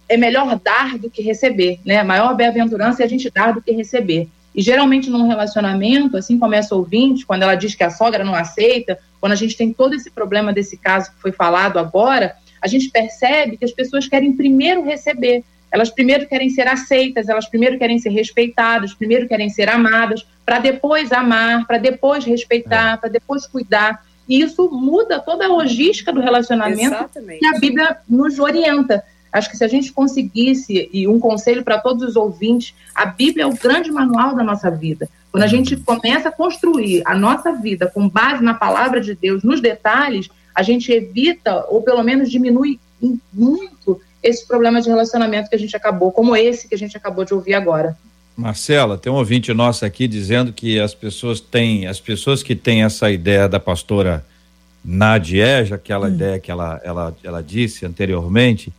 é melhor dar do que receber, né? A maior bem-aventurança é a gente dar do que receber. E geralmente num relacionamento, assim como essa ouvinte, quando ela diz que a sogra não aceita, quando a gente tem todo esse problema desse caso que foi falado agora, a gente percebe que as pessoas querem primeiro receber. Elas primeiro querem ser aceitas, elas primeiro querem ser respeitadas, primeiro querem ser amadas, para depois amar, para depois respeitar, é. para depois cuidar. E isso muda toda a logística do relacionamento Exatamente. que a Bíblia nos orienta. Acho que se a gente conseguisse, e um conselho para todos os ouvintes, a Bíblia é o grande manual da nossa vida. Quando a gente começa a construir a nossa vida com base na palavra de Deus, nos detalhes, a gente evita, ou pelo menos diminui muito, esse problema de relacionamento que a gente acabou, como esse que a gente acabou de ouvir agora. Marcela, tem um ouvinte nosso aqui dizendo que as pessoas têm, as pessoas que têm essa ideia da pastora Nadieja, aquela hum. ideia que ela, ela, ela disse anteriormente,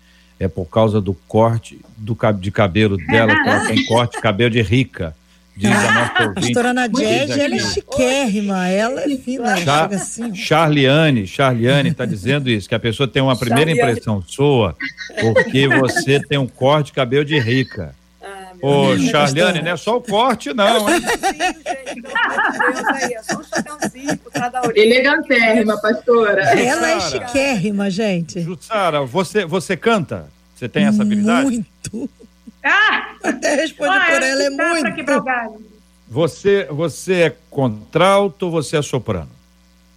é por causa do corte do, de cabelo dela, que ela tem (laughs) corte de cabelo de rica. Diz a nossa ouvinte. Pastora Nadiege, ela é chiquérrima, ela é fina, Char assim. Charliane, Charliane está dizendo isso, que a pessoa tem uma primeira Charliane. impressão sua, porque você tem um corte de cabelo de rica. Ô, Charliane, não é só o corte, não, hein? Elegantérrima, pastora. Ela é chiquérrima, gente. Jussara, você, você canta? Você tem essa habilidade? Muito. Ah! Até responde ah, por ela, é muito. Você, você é contralto ou você é soprano?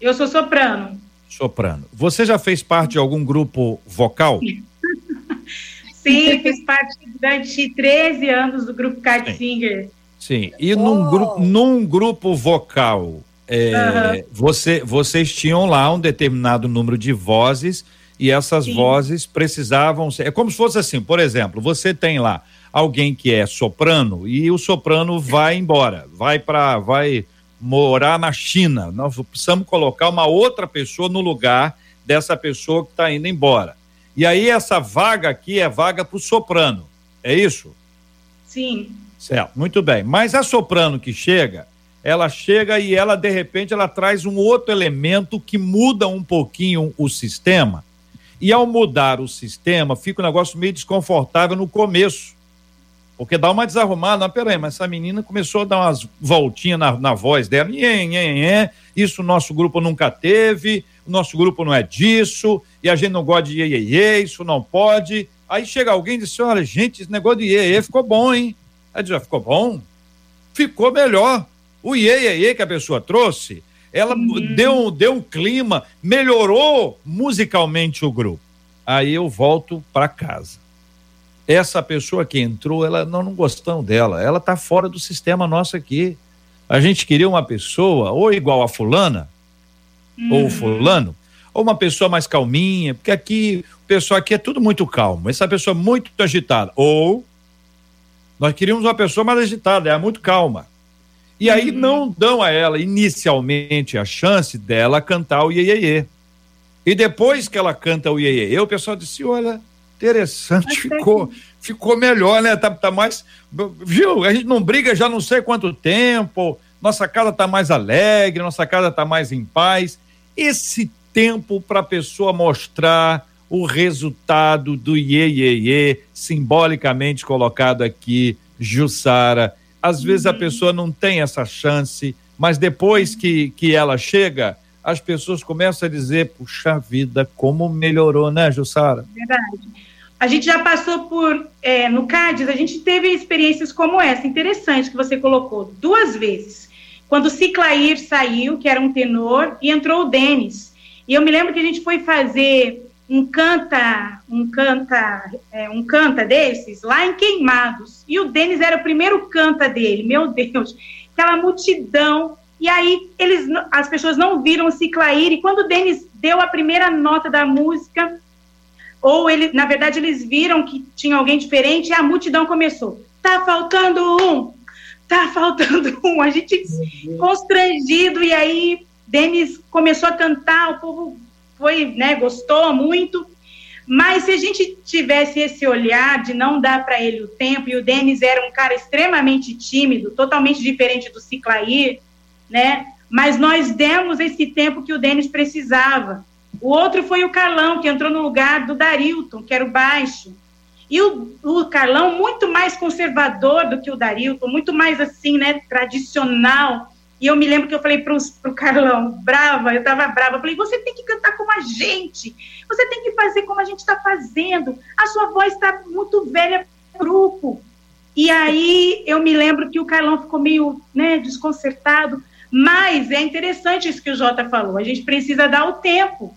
Eu sou soprano. Soprano. Você já fez parte de algum grupo vocal? Sim, fiz parte durante 13 anos do grupo Card Singer. Sim, e oh. num, gru num grupo vocal, é, você, vocês tinham lá um determinado número de vozes e essas Sim. vozes precisavam ser. É como se fosse assim, por exemplo, você tem lá alguém que é soprano e o soprano vai embora, vai para. vai morar na China. Nós precisamos colocar uma outra pessoa no lugar dessa pessoa que está indo embora. E aí essa vaga aqui é vaga para o soprano, é isso? Sim. Certo, muito bem. Mas a soprano que chega, ela chega e ela, de repente, ela traz um outro elemento que muda um pouquinho o sistema. E ao mudar o sistema, fica um negócio meio desconfortável no começo. Porque dá uma desarrumada, não, peraí, mas essa menina começou a dar umas voltinhas na, na voz dela, nhê, nhê, nhê, isso o nosso grupo nunca teve, o nosso grupo não é disso, e a gente não gosta de iê, iê, iê isso não pode. Aí chega alguém e diz: olha, gente, esse negócio de iê, iê ficou bom, hein? Aí diz: ah, ficou bom? Ficou melhor. O iê, iê, iê que a pessoa trouxe, ela uhum. deu, deu um clima, melhorou musicalmente o grupo. Aí eu volto para casa essa pessoa que entrou, ela não, não gostamos dela, ela está fora do sistema nosso aqui. A gente queria uma pessoa ou igual a fulana, hum. ou fulano, ou uma pessoa mais calminha, porque aqui o pessoal aqui é tudo muito calmo, essa pessoa muito agitada. Ou nós queríamos uma pessoa mais agitada, é muito calma. E aí uhum. não dão a ela inicialmente a chance dela cantar o iê, E depois que ela canta o iê, o pessoal disse: olha, Interessante, ficou, ficou melhor, né? Tá, tá mais. Viu? A gente não briga já não sei quanto tempo, nossa casa tá mais alegre, nossa casa tá mais em paz. Esse tempo para a pessoa mostrar o resultado do iê, iê, iê, simbolicamente colocado aqui, Jussara. Às vezes a uhum. pessoa não tem essa chance, mas depois que, que ela chega, as pessoas começam a dizer: puxa vida, como melhorou, né, Jussara? Verdade. A gente já passou por, é, no CADES, a gente teve experiências como essa, interessante que você colocou, duas vezes. Quando o Ciclair saiu, que era um tenor, e entrou o Denis. E eu me lembro que a gente foi fazer um canta, um canta, é, um canta desses lá em Queimados. E o Denis era o primeiro canta dele, meu (laughs) Deus, aquela multidão. E aí eles, as pessoas não viram o Ciclair, e quando o Denis deu a primeira nota da música, ou ele, na verdade, eles viram que tinha alguém diferente e a multidão começou. Tá faltando um, tá faltando um. A gente constrangido e aí Denis começou a cantar, o povo foi, né, gostou muito. Mas se a gente tivesse esse olhar de não dar para ele o tempo, e o Denis era um cara extremamente tímido, totalmente diferente do Ciclair, né? Mas nós demos esse tempo que o Denis precisava. O outro foi o Carlão, que entrou no lugar do Darilton, que era o baixo. E o, o Carlão, muito mais conservador do que o Darilton, muito mais assim, né, tradicional. E eu me lembro que eu falei para o Carlão, brava, eu estava brava, eu falei, você tem que cantar como a gente, você tem que fazer como a gente está fazendo, a sua voz está muito velha para grupo. E aí eu me lembro que o Carlão ficou meio né, desconcertado, mas é interessante isso que o Jota falou, a gente precisa dar o tempo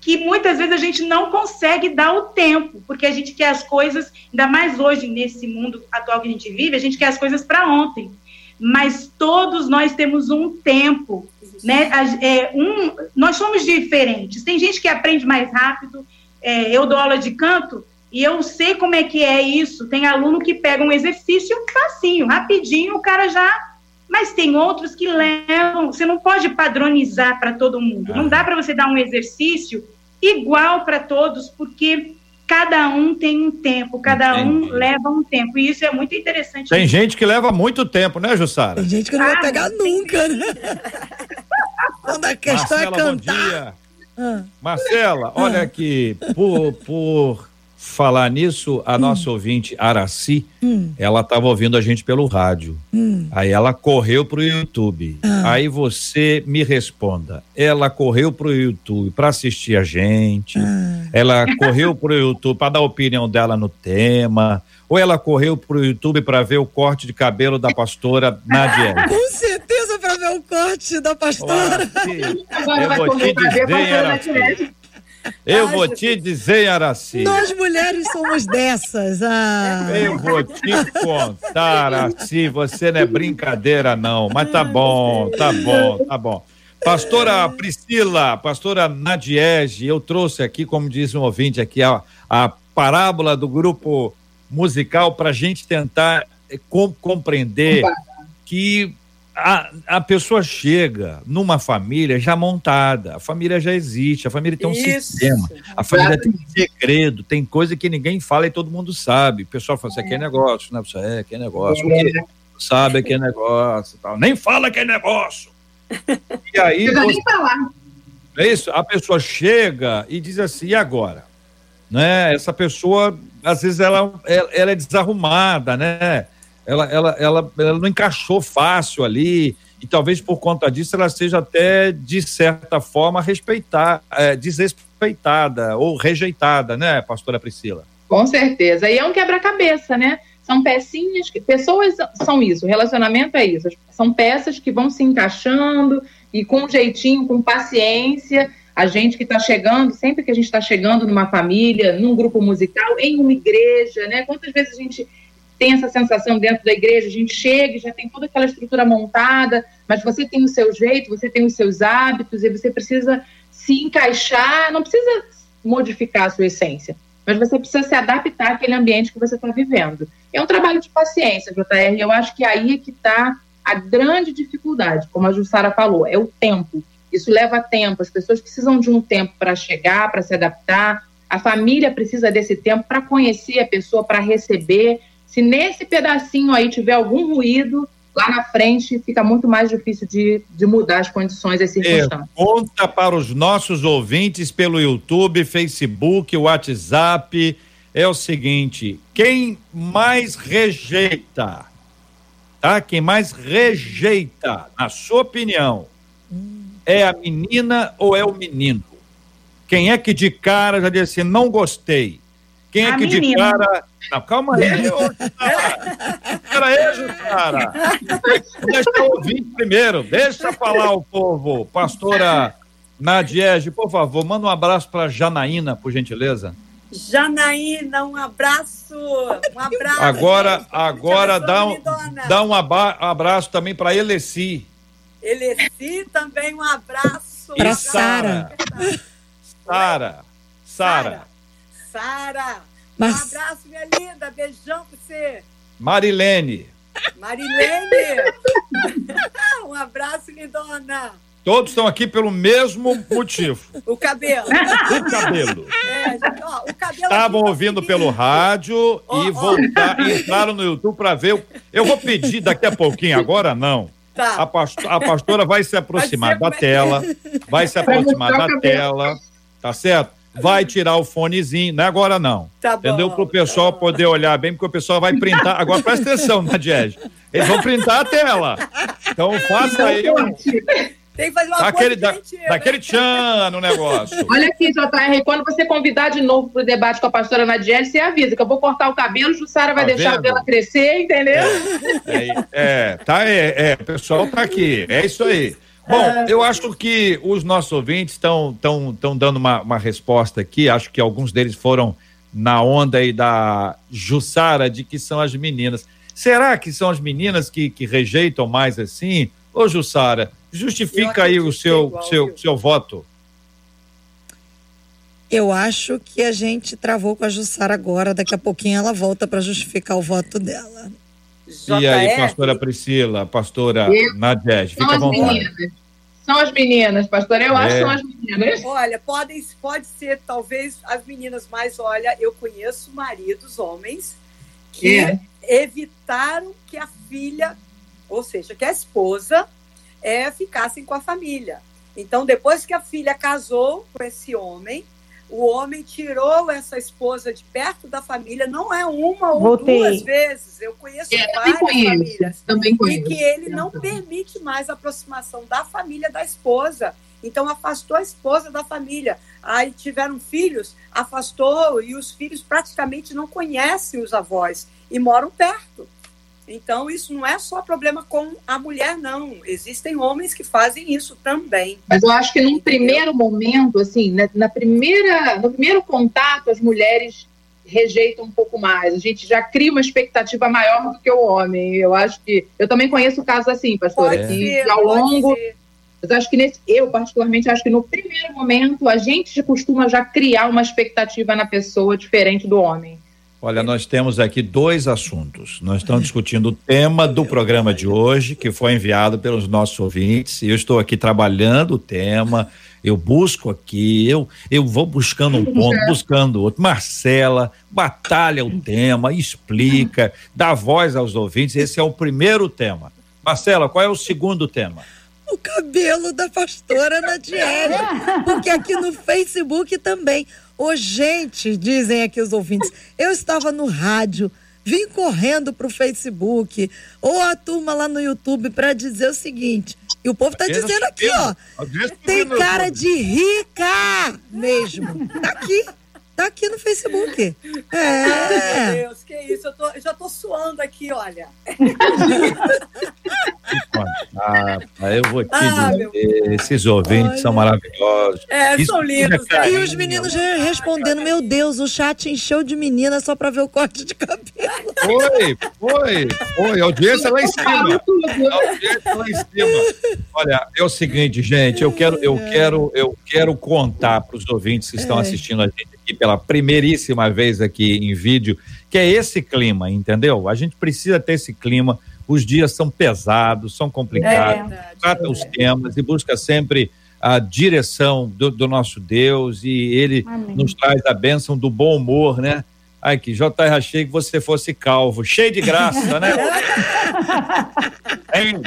que muitas vezes a gente não consegue dar o tempo, porque a gente quer as coisas, ainda mais hoje nesse mundo atual que a gente vive, a gente quer as coisas para ontem. Mas todos nós temos um tempo, né? É, um, nós somos diferentes. Tem gente que aprende mais rápido. É, eu dou aula de canto e eu sei como é que é isso. Tem aluno que pega um exercício facinho, rapidinho, o cara já mas tem outros que levam. Você não pode padronizar para todo mundo. Não dá para você dar um exercício igual para todos, porque cada um tem um tempo, cada Entendi. um leva um tempo. E isso é muito interessante. Tem gente que leva muito tempo, né, Jussara? Tem gente que não ah, vai pegar nunca, né? Quando a questão é Marcela, é cantar. Bom dia. Ah. Marcela, olha aqui, por, por falar nisso, a hum. nossa ouvinte Araci, hum. ela estava ouvindo a gente pelo rádio. Hum. Aí ela correu pro YouTube. Ah. Aí você me responda. Ela correu pro YouTube para assistir a gente. Ah. Ela correu pro YouTube para dar a opinião dela no tema. Ou ela correu pro YouTube para ver o corte de cabelo da pastora Nadia? (laughs) Com certeza para ver o corte da pastora. eu vou te dizer, Araci. Eu vou te dizer, Araci. Nós mulheres somos dessas. Ah. Eu vou te contar, Araci. Você não é brincadeira, não. Mas tá bom, tá bom, tá bom. Pastora Priscila, pastora Nadiege, eu trouxe aqui, como diz um ouvinte aqui, a, a parábola do grupo musical para a gente tentar eh, com, compreender que a, a pessoa chega numa família já montada, a família já existe, a família tem um Isso. sistema, a família tem um segredo, tem coisa que ninguém fala e todo mundo sabe. O pessoal fala, isso aqui é negócio, né? É, que é negócio. O que, sabe que é negócio tal. Nem fala que é negócio. E (laughs) aí. Você... nem falar. É isso, a pessoa chega e diz assim, e agora? Né? Essa pessoa, às vezes, ela, ela é desarrumada, né? Ela, ela, ela, ela não encaixou fácil ali, e talvez por conta disso ela seja até, de certa forma, respeitar, é, desrespeitada ou rejeitada, né, pastora Priscila? Com certeza. E é um quebra-cabeça, né? São pecinhas que. Pessoas são isso, relacionamento é isso. São peças que vão se encaixando e com jeitinho, com paciência. A gente que está chegando, sempre que a gente está chegando numa família, num grupo musical, em uma igreja, né? Quantas vezes a gente tem essa sensação dentro da igreja, a gente chega e já tem toda aquela estrutura montada, mas você tem o seu jeito, você tem os seus hábitos e você precisa se encaixar, não precisa modificar a sua essência mas você precisa se adaptar àquele ambiente que você está vivendo. É um trabalho de paciência, JR, eu acho que aí é que está a grande dificuldade, como a Jussara falou, é o tempo. Isso leva tempo, as pessoas precisam de um tempo para chegar, para se adaptar, a família precisa desse tempo para conhecer a pessoa, para receber. Se nesse pedacinho aí tiver algum ruído, lá na frente fica muito mais difícil de, de mudar as condições, as circunstâncias. Conta para os nossos ouvintes pelo YouTube, Facebook, WhatsApp. É o seguinte: quem mais rejeita, tá? Quem mais rejeita, na sua opinião, é a menina ou é o menino? Quem é que de cara já disse assim, não gostei? Quem é a que menina. de cara. Não, calma aí, ô, Espera aí, Jussara. Deixa eu ouvir primeiro. Deixa falar o povo. Pastora Nadiege, por favor, manda um abraço para Janaína, por gentileza. Janaína, um abraço. Um abraço. Agora, agora dá um, dá um abraço também para Eleci. Eleci também um abraço. Para Sara. Sara. Sara. Sara. Mas... Um abraço, minha linda. Beijão pra você. Marilene. Marilene. (laughs) um abraço, lindona. Todos estão aqui pelo mesmo motivo. O cabelo. O cabelo. É, ó, o cabelo Estavam ouvindo pelo rádio oh, e voltar, oh. entraram no YouTube para ver. Eu vou pedir daqui a pouquinho, agora não. Tá. A, pastora, a pastora vai se aproximar da tela, vai se aproximar da tela, tá certo? Vai tirar o fonezinho, não é agora não. Tá bom, entendeu? Para o pessoal tá poder olhar bem, porque o pessoal vai printar. Agora presta atenção, Nadiege. Eles vão printar a tela. Então faça aí um. Tem que fazer uma daquele, da, daquele tchan no negócio. Olha aqui, JR, quando você convidar de novo para o debate com a pastora Nadiele, você avisa que eu vou cortar o cabelo, Jussara vai tá deixar vendo? ela crescer, entendeu? É, é, é tá, é, é, o pessoal tá aqui, é isso aí. Bom, é. eu acho que os nossos ouvintes estão tão, tão dando uma, uma resposta aqui. Acho que alguns deles foram na onda aí da Jussara de que são as meninas. Será que são as meninas que, que rejeitam mais assim? Ô, Jussara, justifica aí o seu, igual, seu, seu voto. Eu acho que a gente travou com a Jussara agora. Daqui a pouquinho ela volta para justificar o voto dela. E aí, pastora Priscila, pastora Nadege, fica à vontade. Meninas. São as meninas, pastora, eu é. acho que são as meninas. Olha, podem, pode ser talvez as meninas, mas olha, eu conheço maridos, homens, que é. evitaram que a filha, ou seja, que a esposa, é, ficassem com a família. Então, depois que a filha casou com esse homem, o homem tirou essa esposa de perto da família, não é uma ou Voltei. duas vezes. Eu conheço é, várias conheço, famílias. Também conheço. E que ele não permite mais a aproximação da família da esposa. Então afastou a esposa da família. Aí tiveram filhos, afastou e os filhos praticamente não conhecem os avós e moram perto. Então, isso não é só problema com a mulher, não. Existem homens que fazem isso também. Mas eu acho que num primeiro momento, assim, na, na, primeira, no primeiro contato, as mulheres rejeitam um pouco mais. A gente já cria uma expectativa maior do que o homem. Eu acho que. Eu também conheço casos assim, pastor, pode que ser, ao longo. Mas acho que nesse, eu, particularmente, acho que no primeiro momento a gente costuma já criar uma expectativa na pessoa diferente do homem. Olha, nós temos aqui dois assuntos. Nós estamos discutindo o tema do programa de hoje, que foi enviado pelos nossos ouvintes, eu estou aqui trabalhando o tema. eu busco aqui, eu, eu vou buscando um ponto, buscando outro. Marcela, batalha o tema, explica, dá voz aos ouvintes. Esse é o primeiro tema. Marcela, qual é o segundo tema? O cabelo da pastora Nadiele. Porque aqui no Facebook também. Ô, gente, dizem aqui os ouvintes, eu estava no rádio, vim correndo pro Facebook, ou a turma lá no YouTube para dizer o seguinte. E o povo tá dizendo aqui, ó. Tem cara de rica mesmo. Tá aqui. Tá aqui no Facebook. É. Meu Deus, que isso? Eu, tô, eu já tô suando aqui, olha. Ah, eu vou te ah, dizer, esses ouvintes Olha. são maravilhosos. É, Isso são lindos. É e os meninos respondendo, meu Deus, o chat encheu de menina só pra ver o corte de cabelo. Foi, foi, foi. A audiência lá em cima. A audiência lá em cima. Olha, é o seguinte, gente, eu quero, eu quero, eu quero contar para os ouvintes que estão é. assistindo a gente aqui pela primeiríssima vez aqui em vídeo, que é esse clima, entendeu? A gente precisa ter esse clima os dias são pesados, são complicados, é trata os temas e busca sempre a direção do, do nosso Deus e ele Amém. nos traz a bênção do bom humor, né? Ai, que JR, achei que você fosse calvo, cheio de graça, né? (laughs) hein?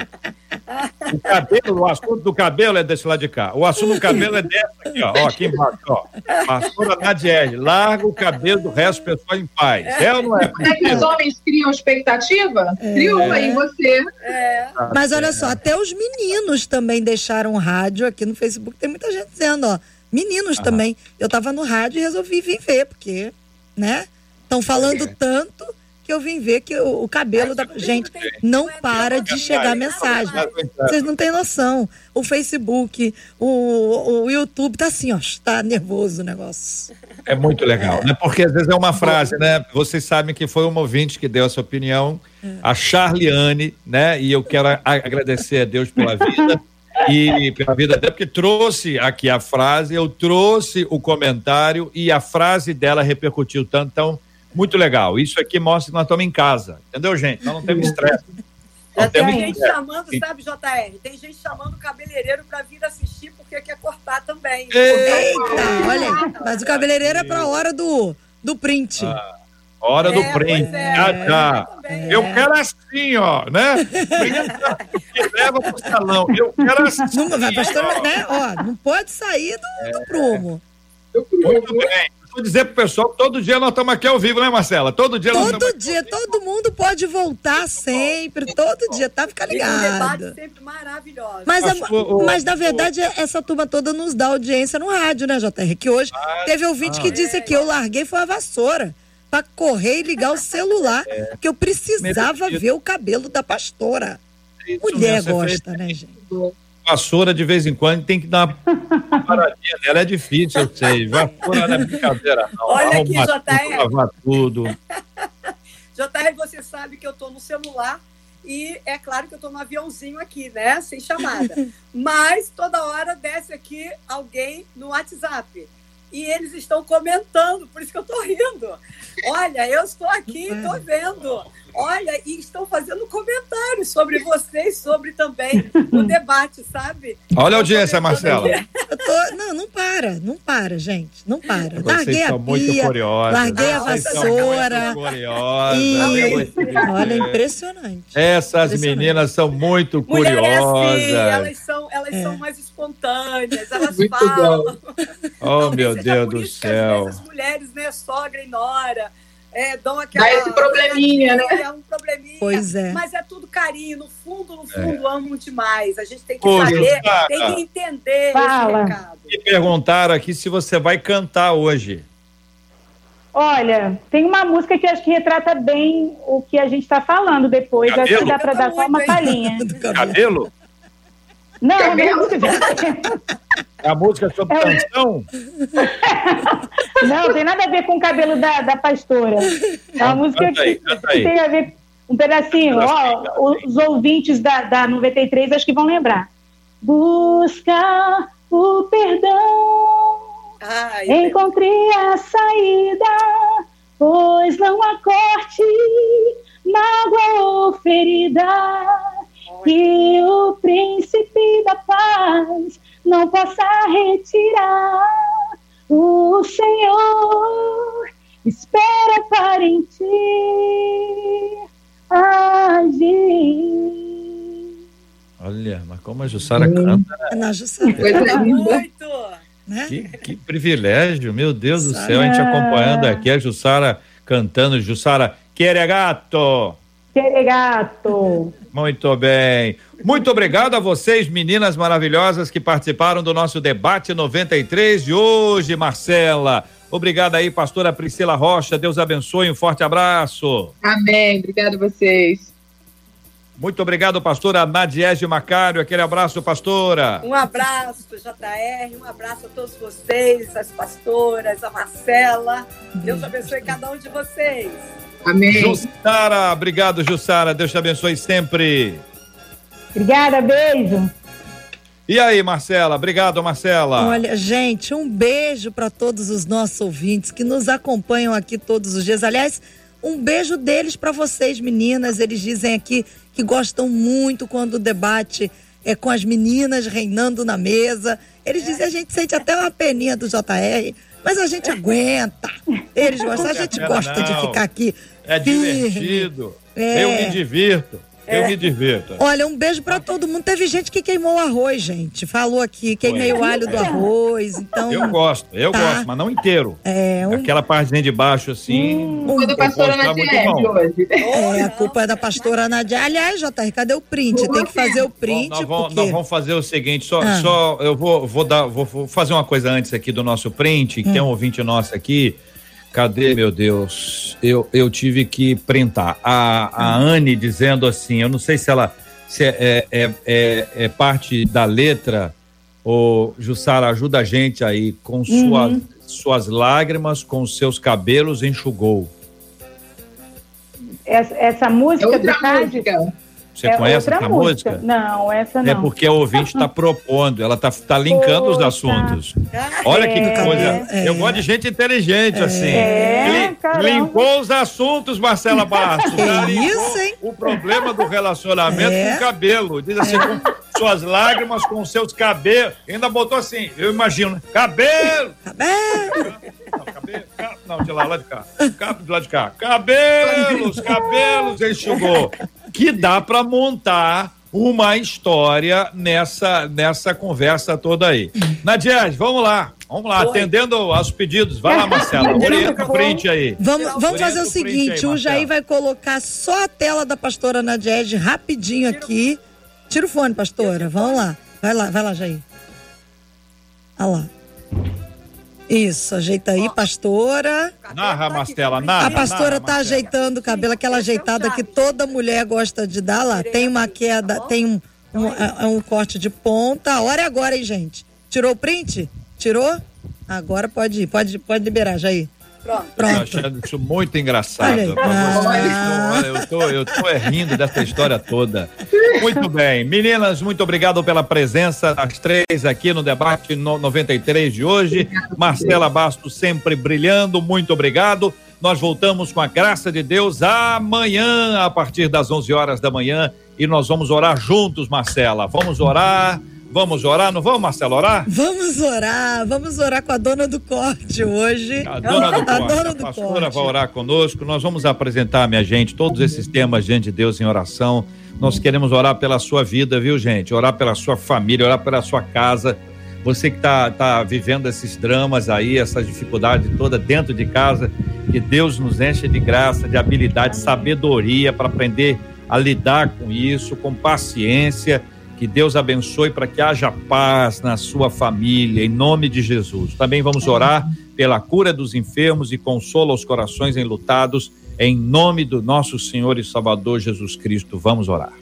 O cabelo, o assunto do cabelo é desse lado de cá. O assunto do cabelo é desse aqui, ó. ó aqui embaixo, ó. Pastora Nadiele, larga o cabelo do resto pessoal em paz. É ou não é? É que os homens criam expectativa? É. Criou aí você. É. Mas olha só, até os meninos também deixaram rádio aqui no Facebook. Tem muita gente dizendo, ó. Meninos ah. também. Eu tava no rádio e resolvi vir ver, porque, né? Estão falando é. tanto que eu vim ver que o, o cabelo da gente não para de chegar mensagem. Vocês não têm noção. O Facebook, o, o YouTube tá assim, ó, está nervoso o negócio. É muito legal, né? Porque às vezes é uma frase, né? Vocês sabem que foi um ouvinte que deu essa opinião, é. a Charliane, né? E eu quero agradecer a Deus pela vida. e pela vida dela, porque trouxe aqui a frase, eu trouxe o comentário e a frase dela repercutiu tanto. Então, muito legal. Isso aqui mostra que nós estamos em casa. Entendeu, gente? Nós não temos estresse. (laughs) Não tem gente chamando, sabe, JR? Tem gente chamando o cabeleireiro para vir assistir porque quer cortar também. Eita, olha, mas o cabeleireiro é para a hora do, do print. Ah, hora é, do print. É, ah, tá. É. Eu quero assim, ó, né? (laughs) que leva pro salão. Eu quero assim. Não, vai, pastor, né? Ó, não pode sair do, do prumo. Muito bem vou dizer pro pessoal que todo dia nós estamos aqui ao vivo, né, Marcela? Todo dia Todo nós dia, todo mundo pode voltar sempre, todo dia, tá? Fica ligado. Um debate sempre maravilhoso. Mas, a, mas na verdade, essa turma toda nos dá audiência no rádio, né, JR? Que hoje ah, teve ouvinte ah, que disse é, que eu larguei foi a vassoura para correr e ligar o celular, (laughs) é. que eu precisava ver o cabelo da pastora. Mulher gosta, né, gente? Vassoura de vez em quando tem que dar uma paradinha nela. É difícil, eu sei. Vassoura não é brincadeira, não. Olha aqui, JR. Lavar tudo. (laughs) JR, você sabe que eu tô no celular e é claro que eu tô no aviãozinho aqui, né? Sem chamada. (laughs) Mas toda hora desce aqui alguém no WhatsApp. E eles estão comentando, por isso que eu tô rindo. Olha, eu estou aqui, tô vendo. Olha, e estão fazendo comentários sobre vocês, sobre também o (laughs) debate, sabe? Olha a audiência, Marcela. (laughs) Tô, não, não para, não para, gente, não para. Vocês larguei a pia, larguei a vassoura. E, olha, impressionante. Essas impressionante. meninas são muito Mulher curiosas. É assim, elas são, elas é. são mais espontâneas, (laughs) elas muito falam. (laughs) Oh, meu Deus do céu. As mulheres, né, sogra e nora, é, dão aquela. Dá esse probleminha, né? É um probleminha. Pois é. Mas é tudo carinho. No fundo, no fundo, é. amam demais. A gente tem que saber, tem que entender Fala. esse recado. Me perguntaram aqui se você vai cantar hoje. Olha, tem uma música que acho que retrata bem o que a gente está falando depois. Cabelo? Acho que dá para dar só uma palhinha. Cabelo? Não, Cabelo? não. É a música sobre é canção? (laughs) Não, tem nada a ver com o cabelo da, da pastora. É uma música aí, que, que, tem a ver um pedacinho. Ó, os ouvintes da, da 93 acho que vão lembrar. Busca o perdão, Ai, encontrei a saída, pois não há corte, mágoa ou ferida, e o príncipe da paz não possa retirar. O Senhor espera para em ti agir. Olha, mas como a Jussara hum. canta. Né? Na Jussara. Coisa muito. Né? Que, que, privilégio, meu Deus do céu, a gente acompanhando aqui a Jussara cantando. Jussara, quere gato. Quere gato. Muito bem. Muito obrigado a vocês, meninas maravilhosas que participaram do nosso debate 93 de hoje, Marcela. Obrigado aí, pastora Priscila Rocha. Deus abençoe. Um forte abraço. Amém. Obrigado a vocês. Muito obrigado, pastora Nadiege Macário. Aquele abraço, pastora. Um abraço, JR. Um abraço a todos vocês, as pastoras, a Marcela. Deus abençoe cada um de vocês. Amém. Jussara, obrigado, Jussara. Deus te abençoe sempre. Obrigada, beijo. E aí, Marcela? Obrigado, Marcela. Olha, gente, um beijo para todos os nossos ouvintes que nos acompanham aqui todos os dias. Aliás, um beijo deles para vocês, meninas. Eles dizem aqui que gostam muito quando o debate é com as meninas reinando na mesa. Eles dizem a gente sente até uma peninha do JR, mas a gente aguenta. Eles gostam, a gente gosta de ficar aqui. É divertido. É. Eu me divirto. Eu me divirto. Olha, um beijo para todo mundo. Teve gente que queimou o arroz, gente. Falou aqui, queimei o alho do arroz. Então. Eu gosto, eu tá. gosto, mas não inteiro. É, um... Aquela partezinha de baixo, assim. Hum, culpa da pastora Nadia hoje. É, a culpa é da pastora Nadia. Aliás, JR, cadê o print? Tem que fazer o print. Bom, nós, vamos, porque... nós, vamos, fazer o seguinte: só, ah. só eu vou, vou, dar, vou fazer uma coisa antes aqui do nosso print, que hum. tem um ouvinte nosso aqui. Cadê, meu Deus? Eu, eu tive que printar. A, a Anne dizendo assim, eu não sei se ela se é, é, é, é parte da letra, ou Jussara, ajuda a gente aí, com uhum. suas, suas lágrimas, com seus cabelos enxugou. Essa, essa música é do música. Você é conhece essa música? música? Não, essa é não. É porque a ouvinte está propondo, ela está tá linkando Poxa. os assuntos. Olha que é, coisa. É. Eu gosto de gente inteligente, é. assim. É, linkou os assuntos, Marcela Bastos. É isso, hein? O problema do relacionamento é. com o cabelo. Diz assim, com suas lágrimas, com seus cabelos. Ainda botou assim, eu imagino, né? cabelo! Cabelo! Não, cabelo, não, de lá, lá de cá. Cabo de lá de cá. Cabelos, cabelos, enxugou que dá para montar uma história nessa, nessa conversa toda aí. Nadiege, vamos lá. Vamos lá, Oi. atendendo aos pedidos. Vai lá, Marcela. (laughs) Orienta o print aí. Vamos, vamos fazer o seguinte: aí, o Jair vai colocar só a tela da pastora Nadiege rapidinho aqui. Tira o fone, pastora. Vamos lá. Vai lá, vai lá, Jair. Olha lá. Isso, ajeita aí, pastora. Narra, Mastela, narra. A pastora narra, tá ajeitando o cabelo, aquela ajeitada que toda mulher gosta de dar lá. Tem uma queda, tem um, um, é, é um corte de ponta. A hora é agora, hein, gente? Tirou o print? Tirou? Agora pode ir, pode, pode liberar, Jair. Pronto. Pronto. Eu achando isso muito engraçado. Ah. Eu tô, eu tô é rindo dessa história toda. Muito bem. Meninas, muito obrigado pela presença das três aqui no debate no 93 de hoje. Marcela Bastos sempre brilhando, muito obrigado. Nós voltamos com a graça de Deus amanhã, a partir das 11 horas da manhã, e nós vamos orar juntos, Marcela. Vamos orar Vamos orar? Não vamos, Marcelo, orar? Vamos orar, vamos orar com a dona do corte hoje. A dona do (laughs) a corte. Dona do a pastora vai orar conosco. Nós vamos apresentar, minha gente, todos esses temas diante de Deus em oração. Nós queremos orar pela sua vida, viu, gente? Orar pela sua família, orar pela sua casa. Você que está tá vivendo esses dramas aí, essa dificuldade toda dentro de casa, que Deus nos enche de graça, de habilidade, sabedoria para aprender a lidar com isso, com paciência que Deus abençoe para que haja paz na sua família, em nome de Jesus. Também vamos orar pela cura dos enfermos e consola os corações enlutados, em nome do nosso Senhor e Salvador Jesus Cristo. Vamos orar.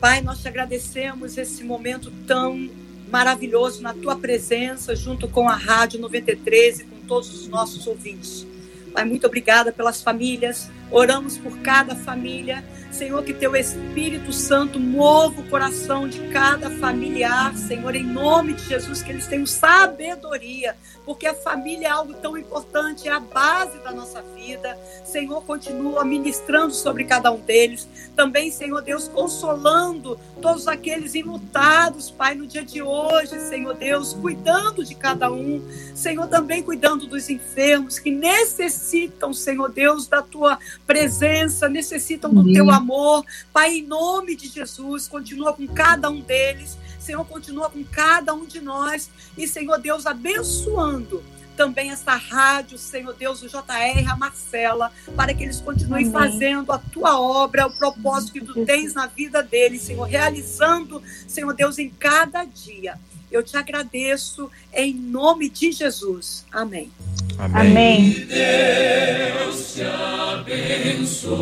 Pai, nós te agradecemos esse momento tão maravilhoso na tua presença, junto com a Rádio 93 e com todos os nossos ouvintes. Pai, muito obrigada pelas famílias, Oramos por cada família. Senhor, que teu Espírito Santo mova o coração de cada familiar, Senhor, em nome de Jesus, que eles tenham sabedoria, porque a família é algo tão importante, é a base da nossa vida. Senhor, continua ministrando sobre cada um deles. Também, Senhor Deus, consolando todos aqueles enlutados, Pai, no dia de hoje, Senhor Deus, cuidando de cada um. Senhor, também cuidando dos enfermos que necessitam, Senhor Deus, da tua presença, necessitam do teu amor amor. Pai, em nome de Jesus, continua com cada um deles. Senhor, continua com cada um de nós. E, Senhor Deus, abençoando também essa rádio, Senhor Deus, o JR, a Marcela, para que eles continuem Amém. fazendo a tua obra, o propósito que tu tens na vida deles, Senhor, realizando, Senhor Deus, em cada dia. Eu te agradeço em nome de Jesus. Amém. Amém. Amém. Deus te abençoe.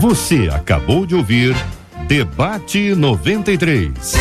Você acabou de ouvir Debate 93.